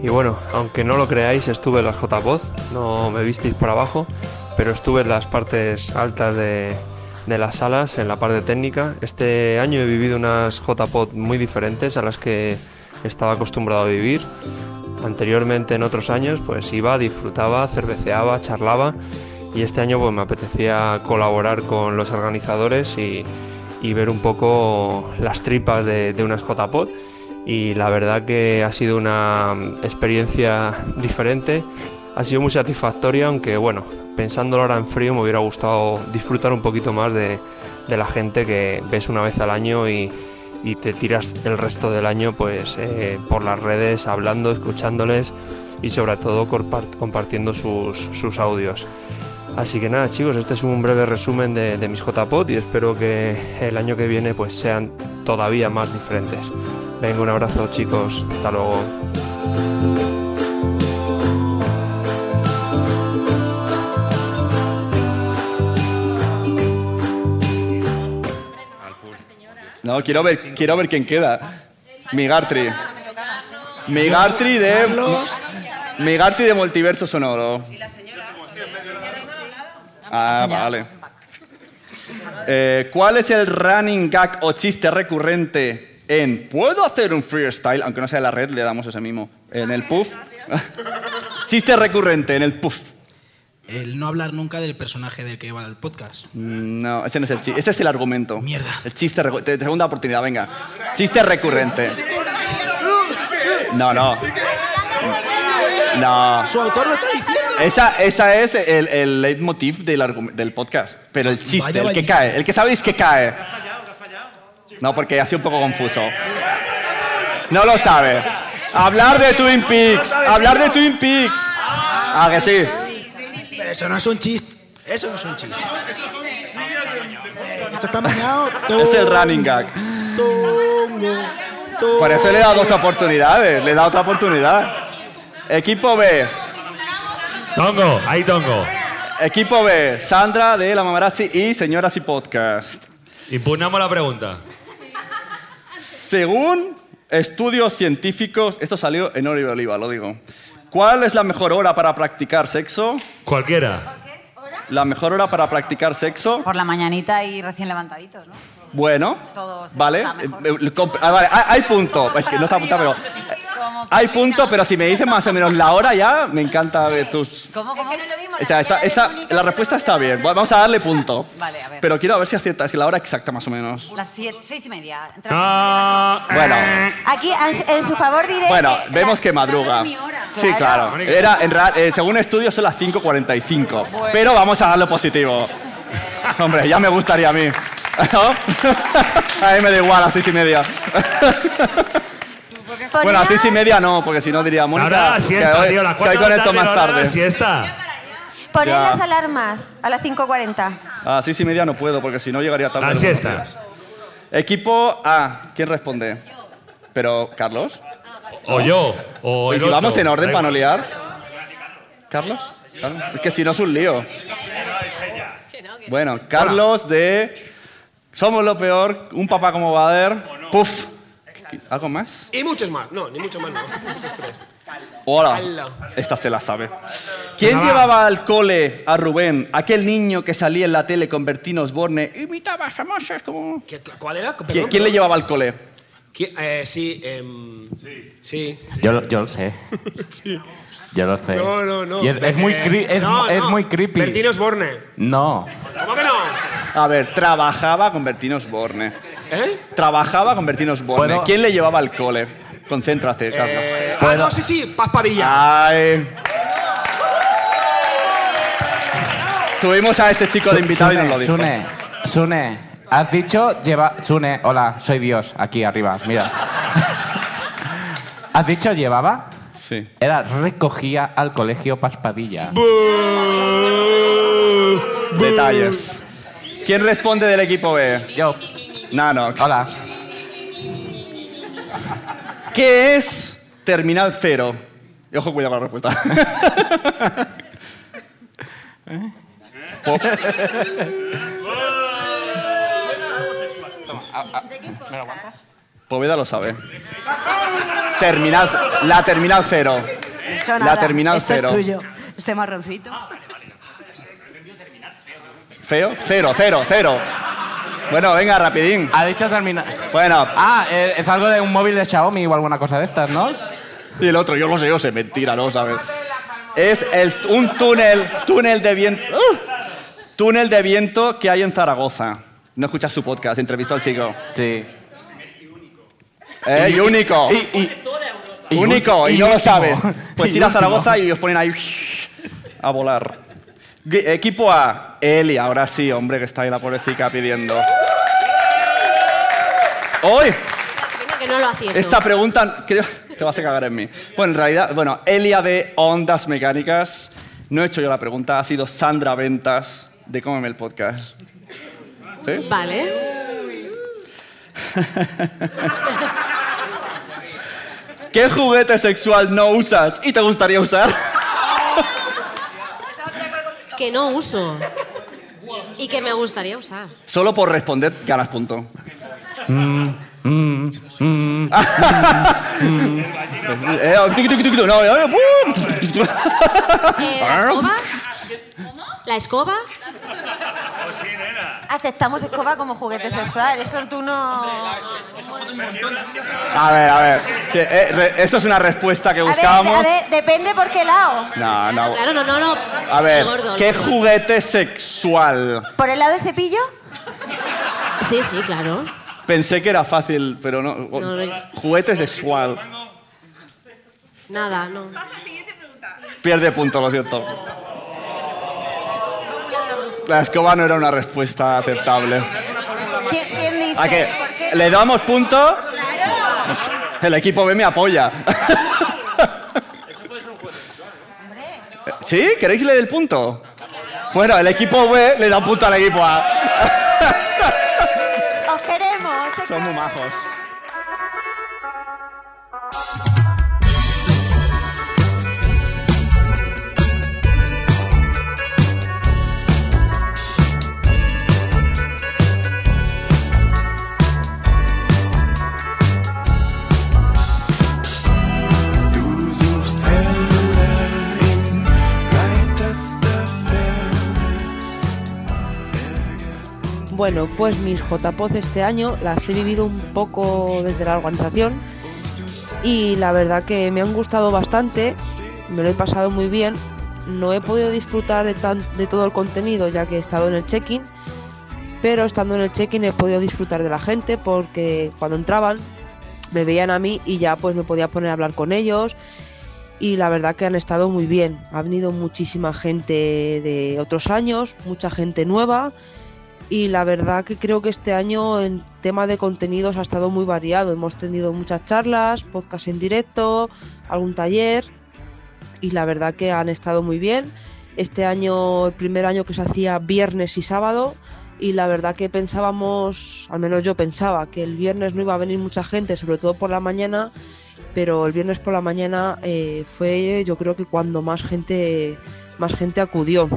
y bueno, aunque no lo creáis, estuve en las JPod, no me visteis por abajo, pero estuve en las partes altas de, de las salas, en la parte técnica. Este año he vivido unas JPod muy diferentes a las que estaba acostumbrado a vivir. Anteriormente en otros años pues iba, disfrutaba, cerveceaba, charlaba y este año pues me apetecía colaborar con los organizadores y, y ver un poco las tripas de, de unas JPod y la verdad que ha sido una experiencia diferente, ha sido muy satisfactoria, aunque bueno, pensándolo ahora en frío me hubiera gustado disfrutar un poquito más de, la gente que ves una vez al año y, te tiras el resto del año pues eh, por las redes hablando, escuchándoles y sobre todo compart- compartiendo sus, audios. Así que nada chicos, este es un breve resumen de, mis JPod y espero que el año que viene pues sean todavía más diferentes. Venga, un abrazo chicos, hasta luego. No, quiero ver, quiero ver quién queda. Migartri. Migartri de. Migartri de Multiverso Sonoro. Ah, vale. Eh, ¿Cuál es el running gag o chiste recurrente en ¿Puedo hacer un freestyle? Aunque no sea la red, le damos ese mismo. En el puff. chiste recurrente en el puff. El no hablar nunca del personaje del que va el podcast. Mm, No, ese no es el chiste. Ese es el argumento. Mierda. El chiste. recu- te- Segunda oportunidad, venga. Chiste recurrente. No, no. No. Su autor lo está diciendo. Esa, esa es el, el leitmotiv del, del podcast. Pero el chiste, Vaya, el que vaya. cae, el que sabéis que cae. No, porque ha sido un poco confuso. No lo sabe. Hablar de Twin Peaks. Hablar de Twin Peaks. Ah, que sí. Pero eso no es un chiste. Eso no es un chiste. Esto está mañado. Es el running gag. Por eso le he dado dos oportunidades. Le he dado otra oportunidad. Equipo B. Tongo, ahí tongo. Equipo B. Sandra de La Mamarazzi y Señoras y Podcast. Impugnamos la pregunta. Según estudios científicos, esto salió en Oro y Oliva, lo digo. ¿Cuál es la mejor hora para practicar sexo? Cualquiera. la mejor hora para practicar sexo. Por la mañanita y recién levantaditos, ¿no? Bueno, Todo se vale. mejor. eh, ah, vale, hay, hay punto. Es que no está apuntado, pero. Hay punto, pero si me dices más o menos la hora ya, me encanta ver tus. ¿Cómo, cómo? O sea, esta, esta- la respuesta está bien. Vamos a darle punto. Vale, a ver. Pero quiero ver si acierta. Es que la hora exacta, más o menos. Las siete, seis y media. Entre Bueno, Aquí, en, en su favor diré bueno, que vemos que madruga. Sí, claro. Era, en ra- eh, según estudios son las 5.45. Pero vamos a darlo positivo. Hombre, ya me gustaría a mí. ¿No? A mí me da igual, a seis y media. Bueno, a seis y media no, porque si no diría Mónica. Ahora la siesta, que hoy- tío, las cuatro de la tarde, más tarde. siesta. Poned Ya. las alarmas a las 5.40. A las seis y media no puedo, porque si no llegaría tarde. La los siesta. días. Equipo A, ¿quién responde? Pero, ¿Carlos? O yo, o ¿Y el si vamos en orden Da para no igual. liar? ¿Carlos? ¿Carlos? Es que si no es un lío. Bueno, Carlos de Somos lo peor, un papá como Bader. Puf. ¿Algo más? Y muchos más. No, ni mucho más no. Esos tres. Hola. Esta se la sabe. ¿Quién llevaba al cole a Rubén, aquel niño que salía en la tele con Bertín Osborne? Imitaba a famosos como... ¿Qué- ¿Cuál era? ¿Quién, Perdón, quién le llevaba al cole? Eh, sí, em, sí. Yo, lo- yo lo sé. Sí. Yo lo sé. No, no, no. Y es, es muy, cri- es, no, es no. muy creepy. Bertín Osborne. No. ¿Cómo que no? A ver, trabajaba con Bertín Osborne. ¿Eh? Trabajaba con Bertín Osborne. ¿Puedo? ¿Quién le llevaba al cole? Concéntrate, Carlos. Eh, ah, no, sí, sí, Paz Pavilla. Ay. Tuvimos a este chico de invitado y nos lo dijo. Sune, Sune, has dicho lleva... Sune, hola, soy Dios, aquí arriba, mira. ¿Has dicho llevaba? Sí. Era recogía al colegio Paspadilla. Detalles. ¿Quién responde del equipo B? Yo. Nano. Hola. ¿Qué es Terminal Cero? Y ojo, cuidado con la respuesta. Po- Poveda lo sabe. Terminal, la Terminal Cero. Eso La. Terminal Esto Cero. es tuyo. Este marroncito. ¿Feo? Cero, cero, cero. Bueno, venga, rapidín. Ha dicho terminar. Bueno. Ah, eh, es algo de un móvil de Xiaomi o alguna cosa de estas, ¿no? Y el otro, yo lo sé, yo sé, mentira, no sabes. Es el, un túnel, túnel de viento. ¡uh! túnel de viento que hay en Zaragoza. No escuchas su podcast, entrevistó al chico. Sí. Eh, y, Y- único. y- y único, ul- y, y no lo último. sabes. Pues Y ir a. Zaragoza y os ponen ahí a volar. Equipo A, Eli, ahora sí, hombre, que está ahí la pobrecita pidiendo. ¡Hoy! Venga, que no lo acierto. Esta pregunta, creo, te vas a cagar en mí. Bueno, en realidad, bueno, Elia de Ondas Mecánicas. No he hecho yo la pregunta, ha sido Sandra Ventas de Cómeme el Podcast. ¿Sí? Vale. ¿Qué juguete sexual no usas y te gustaría usar? Que no uso. Y que me gustaría usar. Solo por responder ganas punto. ¿La escoba? ¿La escoba? Aceptamos escoba como juguete sexual. Eso tú no. A ver, a ver. que, eh, re- Eso es una respuesta que A ver, buscábamos. a ver, depende por qué lado. No, no. Claro, no, no, no. A ver, gordo, ¿qué gordo. juguete sexual? ¿Por el lado del cepillo? Sí, sí, claro. Pensé que era fácil, pero no. No, no. Juguete sexual. Nada, no. Pierde punto, lo siento. La escoba no era una respuesta aceptable. ¿Quién, quién dice? ¿A qué? ¿Le damos punto? El equipo B me apoya. ¿Sí? ¿Queréis leer el punto? Bueno, el equipo B le da un punto al equipo A. Son muy majos. Bueno, pues mis JPOZ este año las he vivido un poco desde la organización y la verdad que me han gustado bastante, me lo he pasado muy bien. No he podido disfrutar de, de todo el contenido ya que he estado en el check-in, pero estando en el check-in he podido disfrutar de la gente porque cuando entraban me veían a mí y ya pues me podía poner a hablar con ellos y la verdad que han estado muy bien. Ha venido muchísima gente de otros años, mucha gente nueva y la verdad que creo que este año en tema de contenidos ha estado muy variado. Hemos tenido muchas charlas, podcast en directo, algún taller y la verdad que han estado muy bien. Este año, el primer año que se hacía viernes y sábado y la verdad que pensábamos, al menos yo pensaba, que el viernes no iba a venir mucha gente, sobre todo por la mañana, pero el viernes por la mañana eh, fue yo creo que cuando más gente, más gente acudió.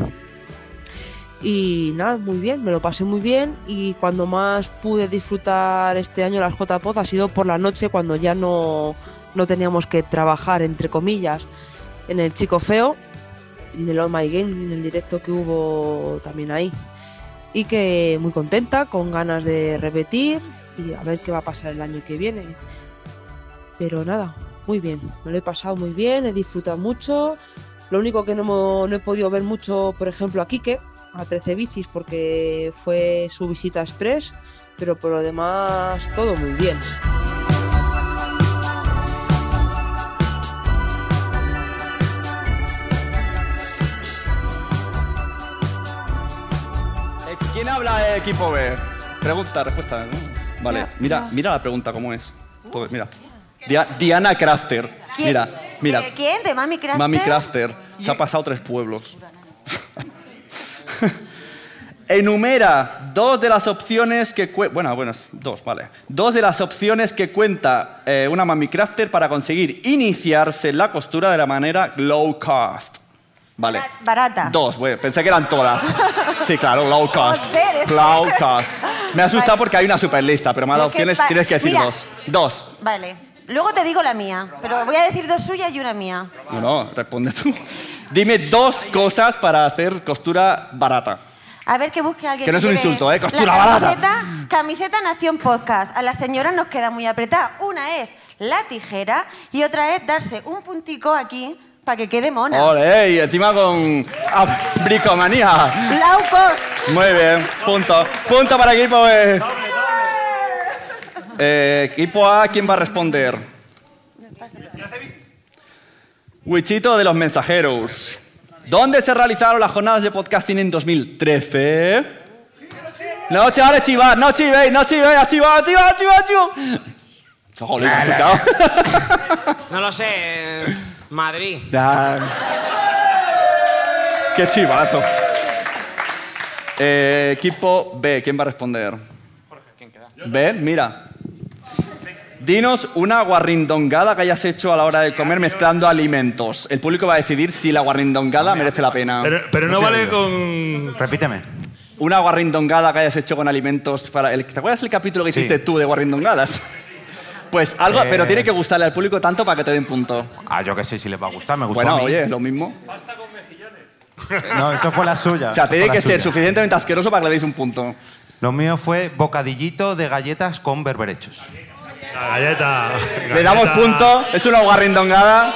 Y nada, muy bien, me lo pasé muy bien y cuando más pude disfrutar este año las JPOD ha sido por la noche cuando ya no, no teníamos que trabajar, entre comillas, en el Chico Feo, en el All My Game, en el directo que hubo también ahí. Y que muy contenta, con ganas de repetir y a ver qué va a pasar el año que viene. Pero nada, muy bien, me lo he pasado muy bien, he disfrutado mucho. Lo único que no, no he podido ver mucho, por ejemplo, a Quique, a 13 bicis, porque fue su visita express, pero por lo demás todo muy bien. Eh, ¿Quién habla de equipo B? Pregunta, respuesta. ¿no? Vale, mira, mira la pregunta cómo es. Todo, mira. Dia- Diana Crafter. ¿Quién? Mira, mira. ¿De quién? ¿De Mami Crafter? Mami Crafter. Se ha pasado tres pueblos. Enumera dos de las opciones que bueno, bueno, dos, vale. Dos de las opciones que cuenta eh, una Mami Crafter para conseguir iniciarse en la costura de la manera low cost. Vale. Barata. Dos, güey. Pensé que eran todas. Sí, claro, low cost. Low cost. Me ha asustado porque hay una super lista, pero Es que opciones, pa- tienes que decir Mira. dos. Dos. Vale. Luego te digo la mía, pero voy a decir dos suyas y una mía. No, no, responde tú. Dime dos cosas para hacer costura barata. A ver que busque alguien Que no es un lleve insulto, ¿eh? Costura la barata. camiseta, camiseta Nación Podcast. A las señoras nos queda muy apretada. Una es la tijera y otra es darse un puntico aquí para que quede mona. Ole, y encima con bricomanía. Low cost. Muy bien, punto. Punto para equipo B. Eh, equipo A, ¿quién va a responder? Wichito de los mensajeros. ¿Dónde se realizaron las jornadas de podcasting en 2013? No, chavales, chivar, no chivéis, no chivéis, chivar, chivar, chivar, chivar. Joder, ¿has escuchado? No lo sé. eh, Madrid. Ya. Qué chivazo. Eh, equipo B, ¿quién va a responder? B, mira. Dinos una guarrindongada que hayas hecho a la hora de comer mezclando alimentos. El público va a decidir si la guarrindongada merece la pena. Pero, pero no vale con. Repíteme. Una guarrindongada que hayas hecho con alimentos para... El, ¿Te acuerdas el capítulo que Sí. hiciste tú de guarrindongadas? Pues algo, Eh. pero tiene que gustarle al público tanto para que te den punto. Ah, yo qué sé si les va a gustar, me gustó Bueno, a mí. oye, lo mismo. No, esto fue la suya. O sea, tiene fue la que ser suya. suficientemente asqueroso para que le deis un punto. Lo mío fue bocadillito de galletas con berberechos. La galleta. Le damos punto, es una guarrindongada.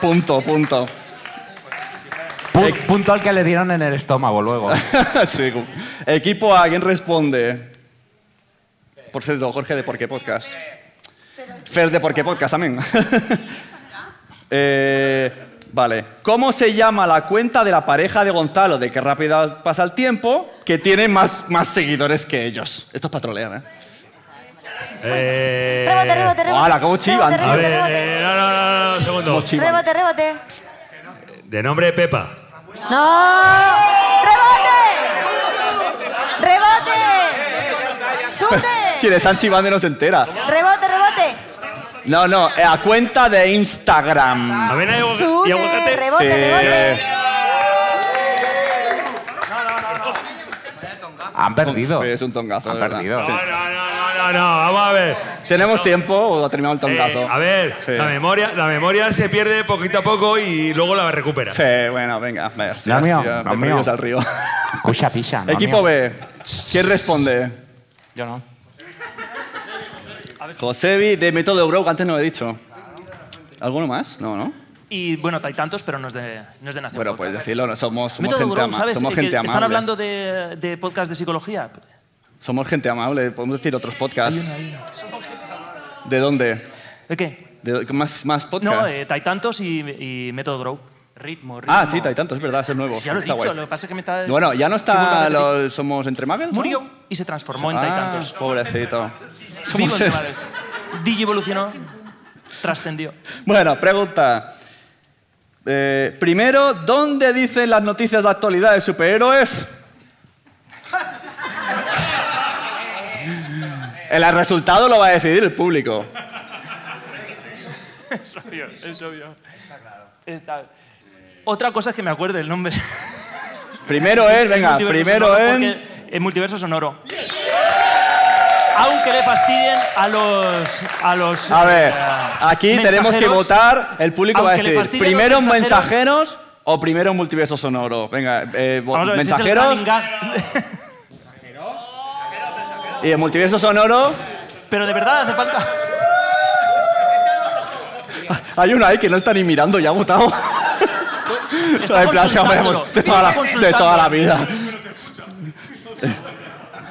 Punto, punto. Pu- punto al que le dieron en el estómago luego. Sí. Equipo A, ¿quién responde? Por cierto, Jorge de Por qué Podcast. Fer de Por qué Podcast también. Eh, vale. ¿Cómo se llama la cuenta de la pareja de Gonzalo de Qué rápido pasa el tiempo que tiene más, más seguidores que ellos? Esto es para trolear, ¿eh? Eh, Rebote, rebote, rebote. ¡Hala, cómo chivan! Rebote, A rebote, ver, rebote. eh, no, no, no, no, un segundo. Rebote, rebote. De nombre Pepa. ¡No! ¡Rebote! ¡Rebote! ¡Sune! Si le están chivando y no se entera. ¡Rebote, rebote! No, no, eh, a cuenta de Instagram. A ver, hay agu- Sune, ¿y aguacate? rebote, Sí. rebote. Han perdido. Es un tongazo. Han perdido. No, no, no, no, no, no, vamos a ver. Te ¿Tenemos tiempo o ha terminado el Eh, tontazo? a ver, Sí. la, memoria, la memoria se pierde poquito a poco y luego la recupera. Sí, bueno, venga. A ver, mío, ya lo te mío. perdidos al río. Escucha, pisa. no, Equipo mío. B. ¿Quién responde? Yo no. Josebi de Método Grow, que antes no lo he dicho. ¿Alguno más? No, ¿no? Y bueno, hay tantos, pero no es de, no es de Nación Bueno, Podcast. pues decirlo, no, somos, somos gente, Grow, ama- ¿sabes? somos que gente amable. Están hablando de, de podcast de psicología. Somos gente amable, podemos decir otros podcasts. Hay uno, hay ¿De dónde? ¿De qué? ¿De, ¿Más, más podcasts? No, eh, Tantos y, y Método Grow. Ritmo, ritmo. ah, sí, hay tantos, es verdad, es el nuevo. Ya lo he Está dicho, guay. lo que pasa es que me está... Bueno, ya no está los Somos Entre Muggles, ¿no? Murió y se transformó en Ah, Taitantos. pobrecito. Vivo Somos- entre. Digievolucionó, trascendió. Bueno, pregunta. Eh, primero, ¿dónde dicen las noticias de actualidad de superhéroes? El resultado lo va a decidir el público. es obvio, es obvio. Está claro. Otra cosa es que me acuerde el nombre. Primero es, venga, El multiverso primero sonoro, porque El multiverso sonoro. Aunque le fastidien a los... A, los, A ver, eh, aquí tenemos que mensajeros, votar, el público va a los ¿Primero mensajeros- mensajeros o primero multiverso sonoro? Venga, eh, Vamos a ver, si es el mensajeros gag. y el multiverso sonoro. Pero de verdad hace falta... Hay uno ahí que no está ni mirando y ha votado. Está consultándolo. de, toda la, de toda la vida.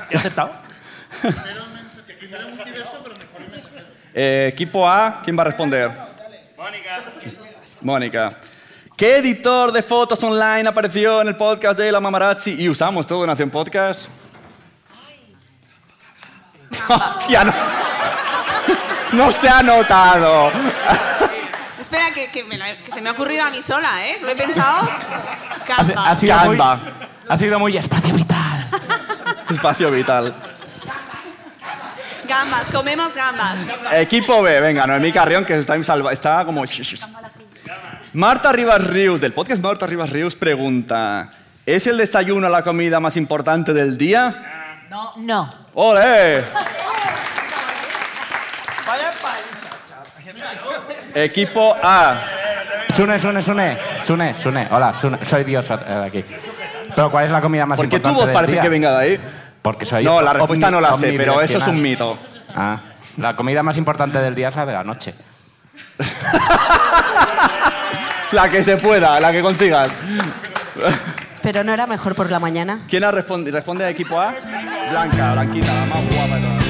¿He Eh, equipo A, ¿quién va a responder? Mónica. Mónica. ¿Qué editor de fotos online apareció en el podcast de la Mamarazzi y usamos todo en Nación Podcast? Hostia, no. no se ha notado. Espera, que, que me la- que se me ha ocurrido a mí sola, ¿eh? Lo he pensado. Canva. ha sido muy, Canva. ha sido muy espacio vital. Espacio vital. Gambas, comemos gambas. Equipo B, venga, Noemí Carrión, que está, está como... Marta Rivas Rius, del podcast Marta Rivas Rius, pregunta... ¿Es el desayuno la comida más importante del día? No, no. ¡Ole! Equipo A. Sune, Sune, Sune. Sune, Sune. Hola, Sune. Soy Dios eh, aquí. Pero ¿cuál es la comida más ¿Por qué tu importante voz del parece día? que venga de ahí? Porque soy No, la respuesta no la sé, pero eso es un mito. Ah, la comida más importante del día es la de la noche. La que se pueda, la que consigas. Pero no era mejor por la mañana. ¿Quién ha respondi- responde a equipo A? Blanca, Blanquita, la más guapa de todas.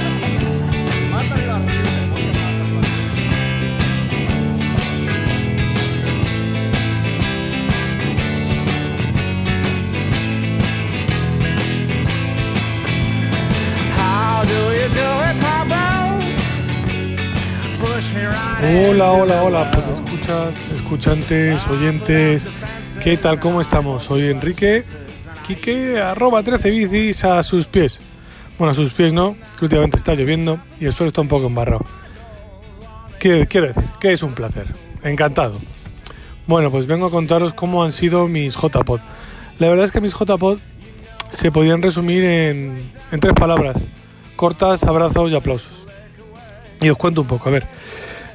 Hola, hola, hola, pues escuchas, escuchantes, oyentes, ¿qué tal? ¿Cómo estamos? Soy Enrique, Quique, arroba 13 bicis a sus pies. Bueno, a sus pies no, que últimamente está lloviendo y el suelo está un poco embarrado. ¿Qué quiero decir? Que es un placer, encantado. Bueno, pues vengo a contaros cómo han sido mis JPod. La verdad es que mis JPod se podían resumir en tres palabras, cortas, abrazos y aplausos. Y os cuento un poco, a ver.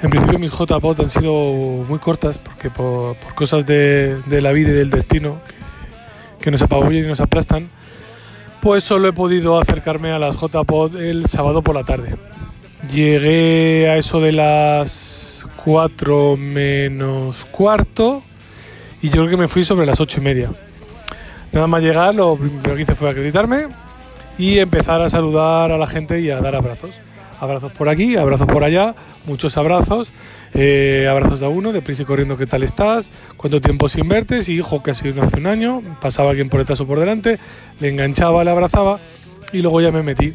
En principio mis JPOT han sido muy cortas porque por, por cosas de, de la vida y del destino que, que nos apabullan y nos aplastan, pues solo he podido acercarme a las JPOT el sábado por la tarde. Llegué a eso de las 4 menos cuarto y yo creo que me fui sobre las 8 y media. Nada más llegar, lo primero que hice fue acreditarme y empezar a saludar a la gente y a dar abrazos. Abrazos por aquí, abrazos por allá, muchos abrazos, eh, abrazos de a uno, deprisa y corriendo, ¿qué tal estás? ¿Cuánto tiempo sin verte? Si hijo, que ha sido hace un año, pasaba alguien por detrás o por delante, le enganchaba, le abrazaba y luego ya me metí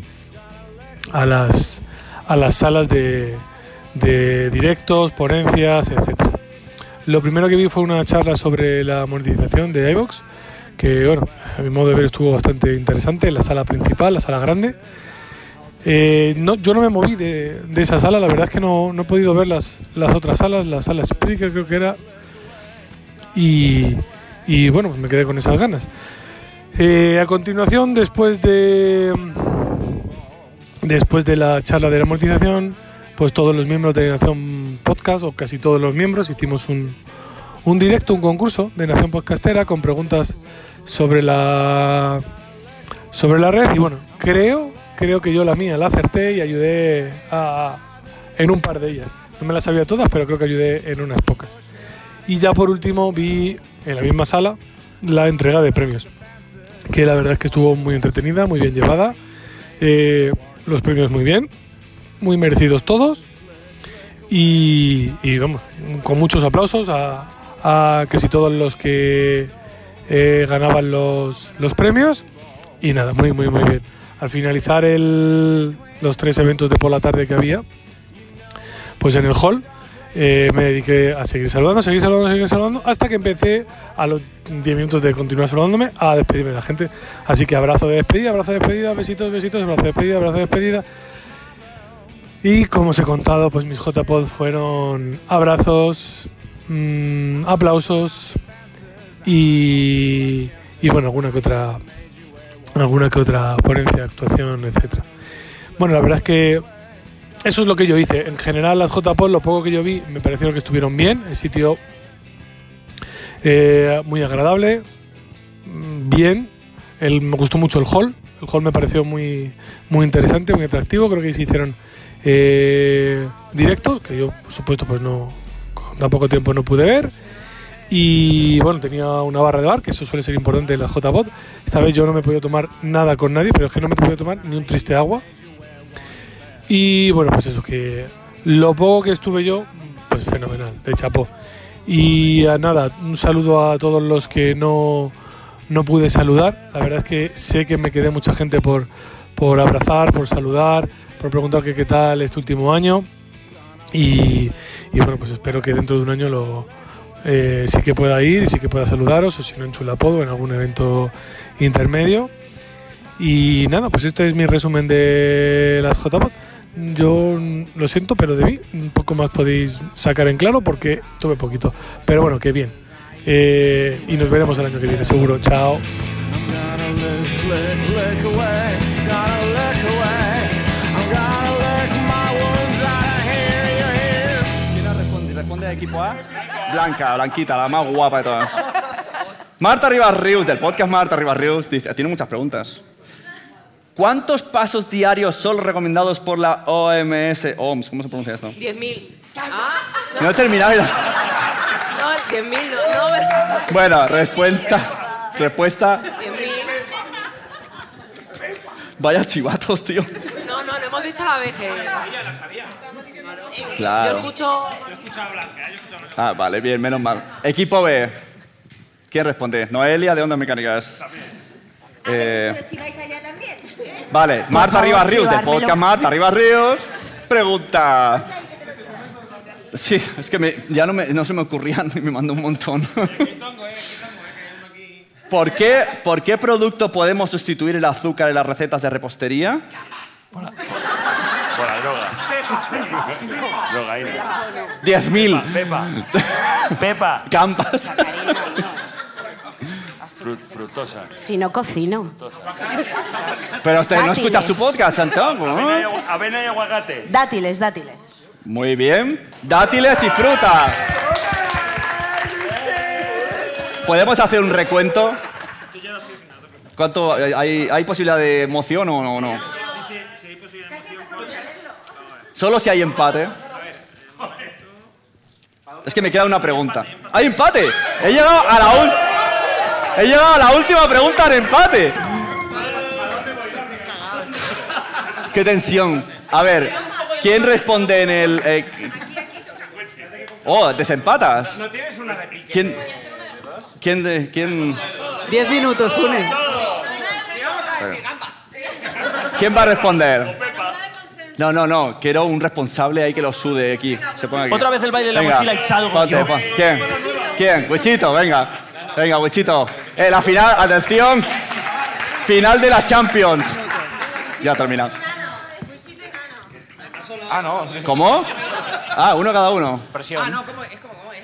a las, a las salas de, de directos, ponencias, etc. Lo primero que vi fue una charla sobre la monetización de iVoox, que bueno, a mi modo de ver estuvo bastante interesante, la sala principal, la sala grande. Eh, no, yo no me moví de, de esa sala, la verdad es que no, no he podido ver las, las otras salas, la sala Spreaker creo que era, y, y bueno, me quedé con esas ganas. Eh, a continuación, después de, después de la charla de la amortización, pues todos los miembros de Nación Podcast, o casi todos los miembros, hicimos un, un directo, un concurso de Nación Podcastera con preguntas sobre la sobre la red y bueno, creo creo que yo la mía la acerté y ayudé a, en un par de ellas. No me las sabía todas, pero creo que ayudé en unas pocas. Y ya por último vi en la misma sala la entrega de premios, que la verdad es que estuvo muy entretenida, muy bien llevada. Eh, los premios muy bien, muy merecidos todos. Y, vamos, con muchos aplausos a, a casi todos los que eh, ganaban los, los premios. Y nada, muy, muy, muy bien. Al finalizar el, los tres eventos de por la tarde que había, pues en el hall eh, me dediqué a seguir saludando, seguir saludando, seguir saludando, hasta que empecé a los 10 minutos de continuar saludándome a despedirme de la gente. Así que abrazo de despedida, abrazo de despedida, besitos, besitos, abrazo de despedida, abrazo de despedida. Y como os he contado, pues mis JPod fueron abrazos, mm, aplausos y, bueno, alguna que otra alguna que otra ponencia, actuación, etcétera. Bueno, la verdad es que eso es lo que yo hice. En general, las JPOD, lo poco que yo vi, me pareció que estuvieron bien. El sitio eh, muy agradable, mm, bien. Me gustó mucho el hall. El hall me pareció muy, muy interesante, muy atractivo. Creo que se hicieron eh, directos, que yo, por supuesto, pues no, con tan poco tiempo no pude ver. Y bueno, tenía una barra de bar, que eso suele ser importante en la JBot. Esta vez yo no me podido tomar nada con nadie, pero es que no me podido tomar ni un triste agua. Y bueno, pues eso, que lo poco que estuve yo, pues fenomenal, de chapó. Y a nada, un saludo a todos los que no, no pude saludar. La verdad es que sé que me quedé mucha gente por, por abrazar, por saludar, por preguntar que qué tal este último año. Y, y bueno, pues espero que dentro de un año lo, eh, sí que pueda ir y sí que pueda saludaros, o si no en Chulapodo, o en algún evento intermedio. Y nada, pues este es mi resumen de las JPOD. Yo lo siento, pero de mí un poco más podéis sacar en claro porque tuve poquito. Pero bueno, que bien. Eh, y nos veremos el año que viene, seguro. Chao. ¿Quién responde? ¿Responde de equipo A? Blanca, Blanquita, la más guapa de todas. Marta Rivas Rius, del podcast Marta Rivas Rius, dice- tiene muchas preguntas. ¿Cuántos pasos diarios son recomendados por la OMS? OMS, ¿cómo se pronuncia esto? 10.000. Ah, No he terminado. no, 10.000, no, Bueno, respuesta. Respuesta. 10.000. Vaya chivatos, tío. No, no, no hemos dicho la vez que... Yo Claro. escucho... Ah, vale, bien, menos mal. Equipo B. ¿Quién responde? Noelia, de Ondas Mecánicas. Eh, vale, Marta Rivas Ríos, del podcast Marta Rivas Ríos. Pregunta. Sí, es que me- ya no, me- no se me ocurrían y me mandó un montón. ¿Por qué, ¿Por qué producto podemos sustituir el azúcar en las recetas de repostería? Por la droga. Drogaína. 10.000. Pepa. Pepa. Campas. Fru- fructosa. Si no cocino. Pero usted no Dátiles. escucha su podcast. ¿no? Avena y Avena y aguacate. Dátiles, dátiles. Muy bien. Dátiles y fruta. ¿Podemos hacer un recuento? ¿Cuánto, hay, ¿Hay posibilidad de emoción o no? no? Solo si hay empate. Es que me queda una pregunta. ¡Hay empate! He llegado a la, ul- He llegado a la última pregunta en empate. ¡Qué tensión! A ver, ¿quién responde en el... eh, Oh, desempatas. No tienes una réplica. ¿Quién, quién, de- quién, Diez minutos, une. quién va a responder? No, no, no. Quiero un responsable ahí que lo sude aquí. Se ponga aquí. Otra vez el baile de la Venga, mochila y salgo ponte, yo. pon- ¿Quién? ¿Quién? Wichito, venga. Venga, Wichito. Eh, la final, atención. Final de la Champions. Ya ha terminado. Ah, no. ¿Cómo? Ah, uno cada uno. Presión.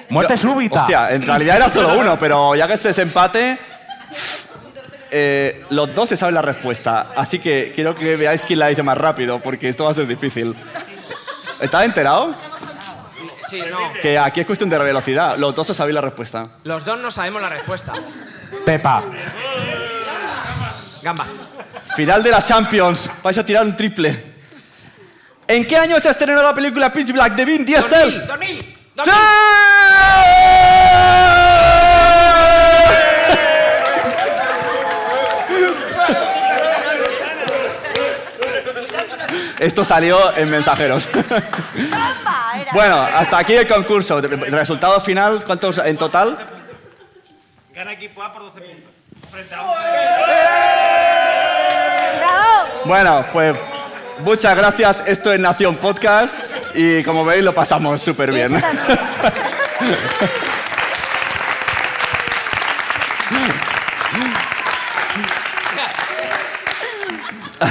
Muerte súbita. Hostia, en realidad era solo uno, pero ya que este desempate, eh, los dos se saben la respuesta. Así que quiero que veáis quién la dice más rápido, porque esto va a ser difícil. ¿Estás enterado? Sí, no. Que aquí es cuestión de velocidad. Los dos os sabéis la respuesta. Los dos no sabemos la respuesta. Pepa. Gambas. Final de la Champions. Vais a tirar un triple. ¿En qué año se estrenó la película Pitch Black de Vin Diesel? 2000. ¡Sí! Esto salió en mensajeros. bueno, hasta aquí el concurso. Resultado final, ¿cuántos en total? Gana equipo A por 12 puntos. Frente a Bueno, pues muchas gracias. Esto es Nación Podcast y como veis lo pasamos súper bien.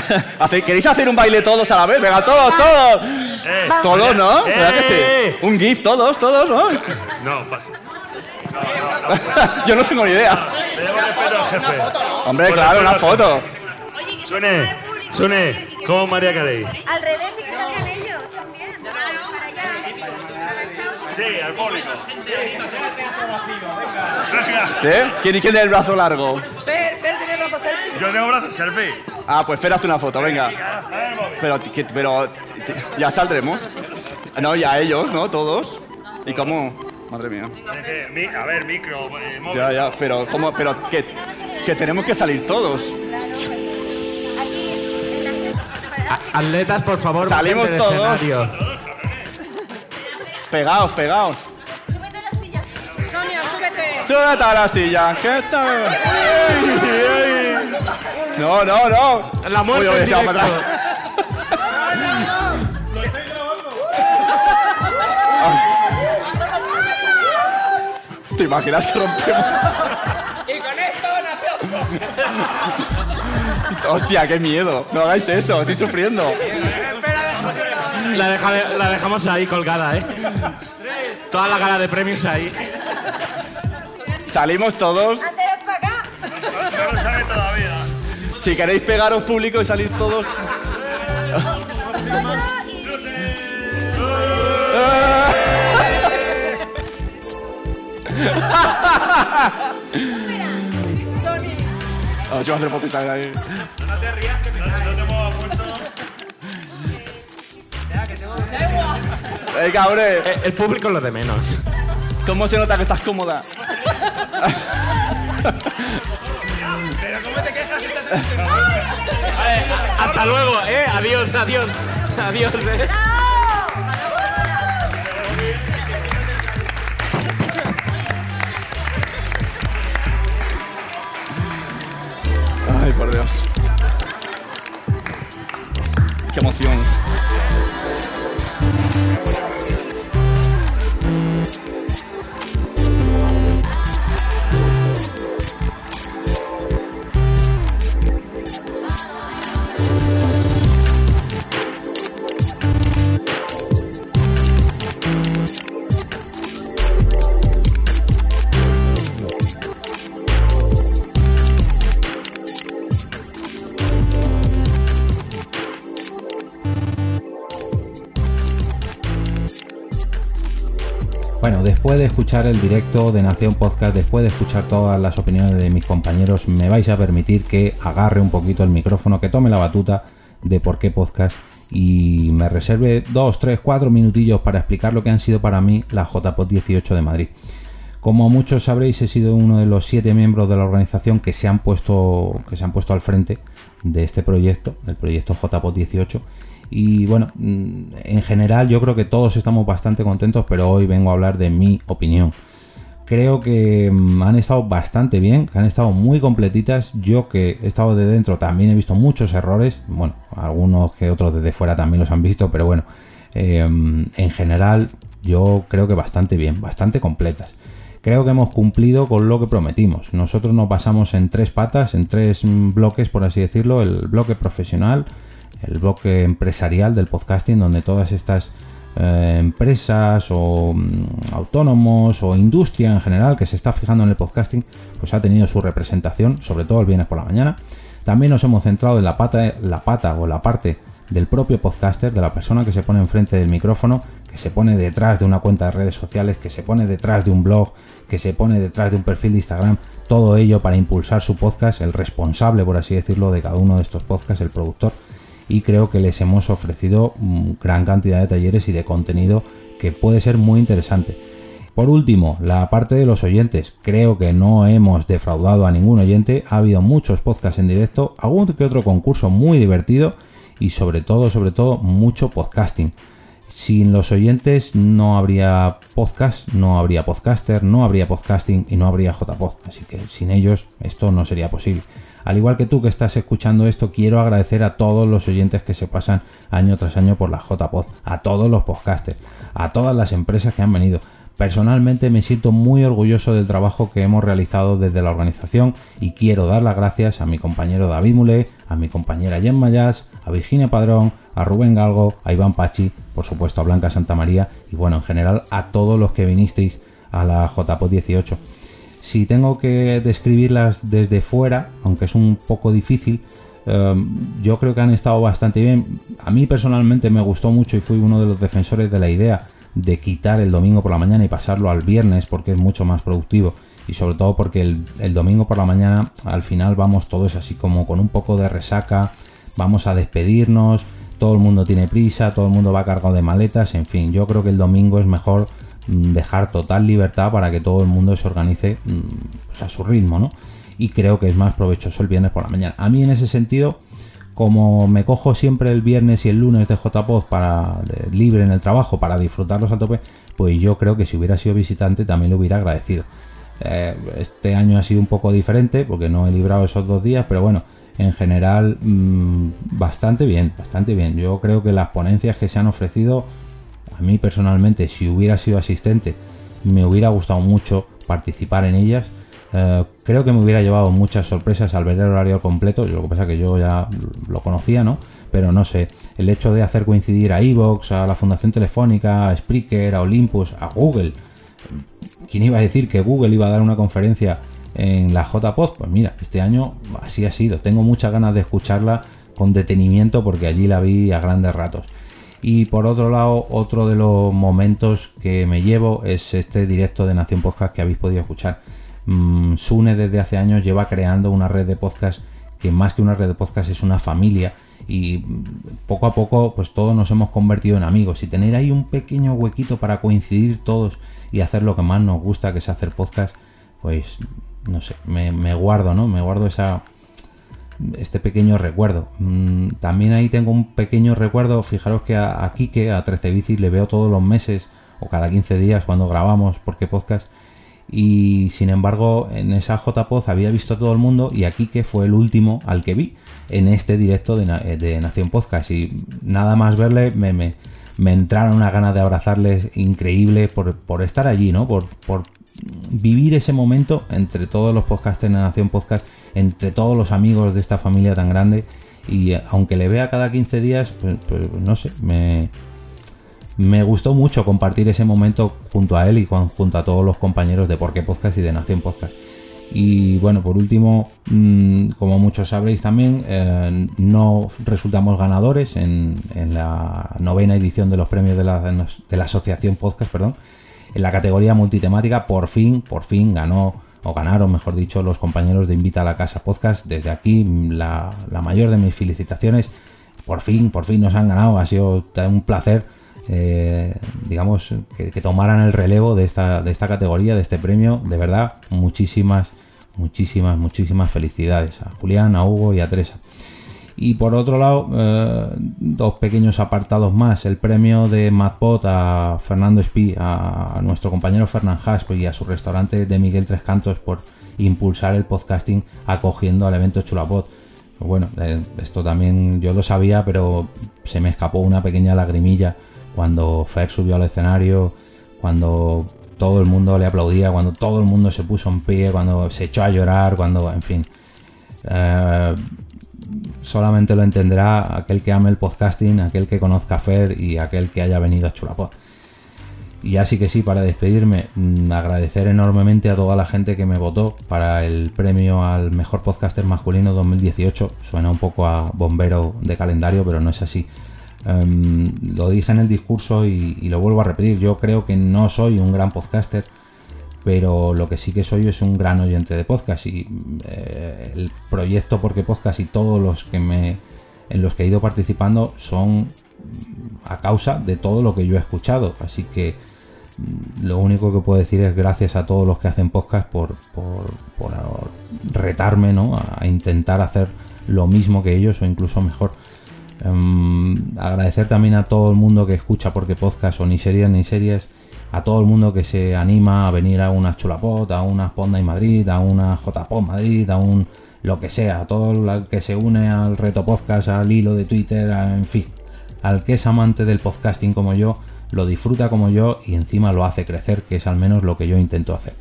¿Queréis hacer un baile todos a la vez? Venga, todos, todos. Eh, Todos, ¿no? eh. ¿Verdad que sí? Un GIF, todos, todos, ¿no? No, pasa. Yo no tengo ni idea. Tenemos respeto al jefe. Hombre, claro, una foto. Sune, Sune, ¿cómo María Carey? Al revés y que salgan ellos también. Sí, al público. ¿Sí? ¿Quién, ¿Quién tiene el brazo largo? Fer, Fer tiene brazo selfie. Yo tengo brazos selfie. Ah, pues Fer, haz una foto, venga. Pero, que- pero ya saldremos. No, ya ellos, ¿no? Todos. ¿Y cómo? Madre mía. Eh, mi- A ver, micro, eh, móvil. Ya, ya, pero ¿cómo? Pero que, que tenemos que salir todos. Atletas, por favor, Salimos bajen del todos. escenario. Pegaos, pegaos. Sonia, súbete. Súbete a la silla. ¿Qué ay. No, no, no. La muerte Uy, para atrás. ¿Te imaginas que rompemos? Y con esto nació. Hostia, qué miedo. No hagáis eso, estoy sufriendo. La, deja- la dejamos ahí colgada, ¿eh? Toda la gala de premios ahí. Salimos todos. Haceros para acá. No lo sabe todavía. Si queréis pegaros público y salir todos. Yo voy a hacer fotos y salir ahí. No te rías Venga, hombre. El, el público es lo de menos. ¿Cómo se nota que estás cómoda? Pero ¿cómo te quejas si estás en el Vale, hasta luego, ¿eh? Adiós, adiós. Adiós, ¿eh? Escuchar el directo de Nación Podcast, después de escuchar todas las opiniones de mis compañeros, me vais a permitir que agarre un poquito el micrófono, que tome la batuta de por qué podcast y me reserve dos, tres, cuatro minutillos para explicar lo que han sido para mí las JPod 18 de Madrid. Como muchos sabréis, he sido uno de los siete miembros de la organización que se han puesto, que se han puesto al frente de este proyecto, del proyecto JPod 18. Y bueno, mm, en general yo creo que todos estamos bastante contentos, pero hoy vengo a hablar de mi opinión. Creo que mm, han estado bastante bien, que han estado muy completitas. Yo que he estado de dentro también he visto muchos errores. Bueno, algunos que otros desde fuera también los han visto, pero bueno, eh, en general yo creo que bastante bien, bastante completas. Creo que hemos cumplido con lo que prometimos. Nosotros nos basamos en tres patas, en tres mm, bloques, por así decirlo. El bloque profesional, el bloque empresarial del podcasting, donde todas estas eh, empresas o mm, autónomos o industria en general que se está fijando en el podcasting, pues ha tenido su representación, sobre todo el viernes por la mañana. También nos hemos centrado en la pata, la pata o la parte del propio podcaster, de la persona que se pone enfrente del micrófono, que se pone detrás de una cuenta de redes sociales, que se pone detrás de un blog, que se pone detrás de un perfil de Instagram, todo ello para impulsar su podcast, el responsable, por así decirlo, de cada uno de estos podcasts, el productor. Y creo que les hemos ofrecido mm, gran cantidad de talleres y de contenido que puede ser muy interesante. Por último, la parte de los oyentes. Creo que no hemos defraudado a ningún oyente. Ha habido muchos podcasts en directo, algún que otro concurso muy divertido y sobre todo, sobre todo, mucho podcasting. Sin los oyentes no habría podcast, no habría podcaster, no habría podcasting y no habría JPod. Así que sin ellos esto no sería posible. Al igual que tú que estás escuchando esto, quiero agradecer a todos los oyentes que se pasan año tras año por la JPod, a todos los podcasters, a todas las empresas que han venido. Personalmente me siento muy orgulloso del trabajo que hemos realizado desde la organización y quiero dar las gracias a mi compañero David Mulé, a mi compañera Jen Mayas, a Virginia Padrón, a Rubén Galgo, a Iván Pachi, por supuesto a Blanca Santa María y bueno, en general a todos los que vinisteis a la JPO 18. Si tengo que describirlas desde fuera, aunque es un poco difícil, eh, yo creo que han estado bastante bien. A mí personalmente me gustó mucho y fui uno de los defensores de la idea de quitar el domingo por la mañana y pasarlo al viernes porque es mucho más productivo y sobre todo porque el, el domingo por la mañana al final vamos todos así como con un poco de resaca, vamos a despedirnos, todo el mundo tiene prisa, todo el mundo va cargado de maletas, en fin, yo creo que el domingo es mejor dejar total libertad para que todo el mundo se organice mm, pues a su ritmo, ¿no? Y creo que es más provechoso el viernes por la mañana. A mí en ese sentido, como me cojo siempre el viernes y el lunes de JPod para libre en el trabajo para disfrutarlos a tope, pues yo creo que si hubiera sido visitante también lo hubiera agradecido. Eh, este año ha sido un poco diferente porque no he librado esos dos días, pero bueno, en general mm, bastante bien, bastante bien. Yo creo que las ponencias que se han ofrecido, a mí personalmente, si hubiera sido asistente, me hubiera gustado mucho participar en ellas. Eh, creo que me hubiera llevado muchas sorpresas al ver el horario completo. Lo que pasa es que yo ya lo conocía, ¿no? Pero no sé, el hecho de hacer coincidir a Evox, a la Fundación Telefónica, a Spreaker, a Olympus, a Google. ¿Quién iba a decir que Google iba a dar una conferencia en la JPod? Pues mira, este año así ha sido. Tengo muchas ganas de escucharla con detenimiento porque allí la vi a grandes ratos. Y por otro lado, otro de los momentos que me llevo es este directo de Nación Podcast que habéis podido escuchar. Mm, Sune desde hace años lleva creando una red de podcast que más que una red de podcast es una familia y mm, poco a poco pues todos nos hemos convertido en amigos y tener ahí un pequeño huequito para coincidir todos y hacer lo que más nos gusta que es hacer podcast pues no sé me, me guardo no me guardo esa este pequeño recuerdo. Mm, también ahí tengo un pequeño recuerdo, fijaros que a, a a 13 bicis, le veo todos los meses o cada 15 días cuando grabamos, porque podcast. Y sin embargo, en esa JPod había visto a todo el mundo y a Quique fue el último al que vi en este directo de, Na- de Nación Podcast. Y nada más verle, me, me, me entraron unas ganas de abrazarles increíble por, por estar allí, ¿no? Por, por vivir ese momento entre todos los podcasters de Nación Podcast, entre todos los amigos de esta familia tan grande. Y eh, aunque le vea cada 15 días, pues, pues, no sé, me, me gustó mucho compartir ese momento junto a él y junto a todos los compañeros de Porqué Podcast y de Nación Podcast. Y bueno, por último, mm, como muchos sabréis también, eh, no resultamos ganadores en, en la novena edición de los premios de la, de la Asociación Podcast, perdón. En la categoría multitemática, por fin, por fin ganó, o ganaron, mejor dicho, los compañeros de Invita a la Casa Podcast. Desde aquí, la, la mayor de mis felicitaciones. Por fin, por fin nos han ganado. Ha sido un placer eh, digamos, que, que tomaran el relevo de esta, de esta categoría, de este premio. De verdad, muchísimas, muchísimas, muchísimas felicidades a Julián, a Hugo y a Teresa. Y por otro lado, eh, dos pequeños apartados más. El premio de MadPod a Fernando Espí, a, nuestro compañero Fernán Hasco y a su restaurante de Miguel Tres Cantos por impulsar el podcasting acogiendo al evento Chulapod. Bueno, eh, esto también yo lo sabía, pero se me escapó una pequeña lagrimilla cuando Fer subió al escenario, cuando todo el mundo le aplaudía, cuando todo el mundo se puso en pie, cuando se echó a llorar, cuando, en fin. Eh, solamente lo entenderá aquel que ame el podcasting, aquel que conozca Fer y aquel que haya venido a Chulapod. Y ya sí que sí, para despedirme, mm, agradecer enormemente a toda la gente que me votó para el premio al mejor podcaster masculino 2018. Suena un poco a bombero de calendario, pero no es así. Em, lo dije en el discurso y, y lo vuelvo a repetir. Yo creo que no soy un gran podcaster, pero lo que sí que soy es un gran oyente de podcast. Y eh, el proyecto Porque Podcast y todos los que me en los que he ido participando son a causa de todo lo que yo he escuchado. Así que mm, lo único que puedo decir es gracias a todos los que hacen podcast por, por, retarme ¿no? a intentar hacer lo mismo que ellos o incluso mejor. Em, agradecer también a todo el mundo que escucha porque podcast o ni series ni series, a todo el mundo que se anima a venir a una Chulapot, a una Ponda en Madrid, a una JPod Madrid, a un lo que sea, a todo el que se une al reto podcast, al hilo de Twitter, a- en fin, al que es amante del podcasting como yo, lo disfruta como yo y encima lo hace crecer, que es al menos lo que yo intento hacer.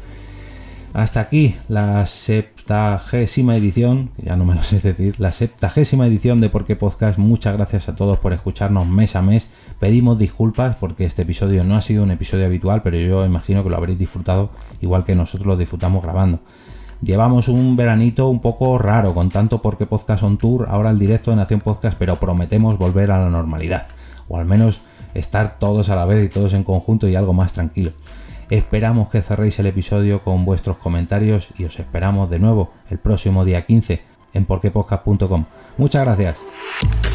Hasta aquí la septagésima edición, ya no me lo sé decir, la septagésima edición de Por qué Podcast. Muchas gracias a todos por escucharnos mes a mes. Pedimos disculpas porque este episodio no ha sido un episodio habitual, pero yo imagino que lo habréis disfrutado igual que nosotros lo disfrutamos grabando. Llevamos un veranito un poco raro con tanto Porque Podcast on Tour, ahora el directo de Nación Podcast, pero prometemos volver a la normalidad, o al menos estar todos a la vez y todos en conjunto y algo más tranquilo. Esperamos que cerréis el episodio con vuestros comentarios y os esperamos de nuevo el próximo día 15 en porquepodcast.com. Muchas gracias.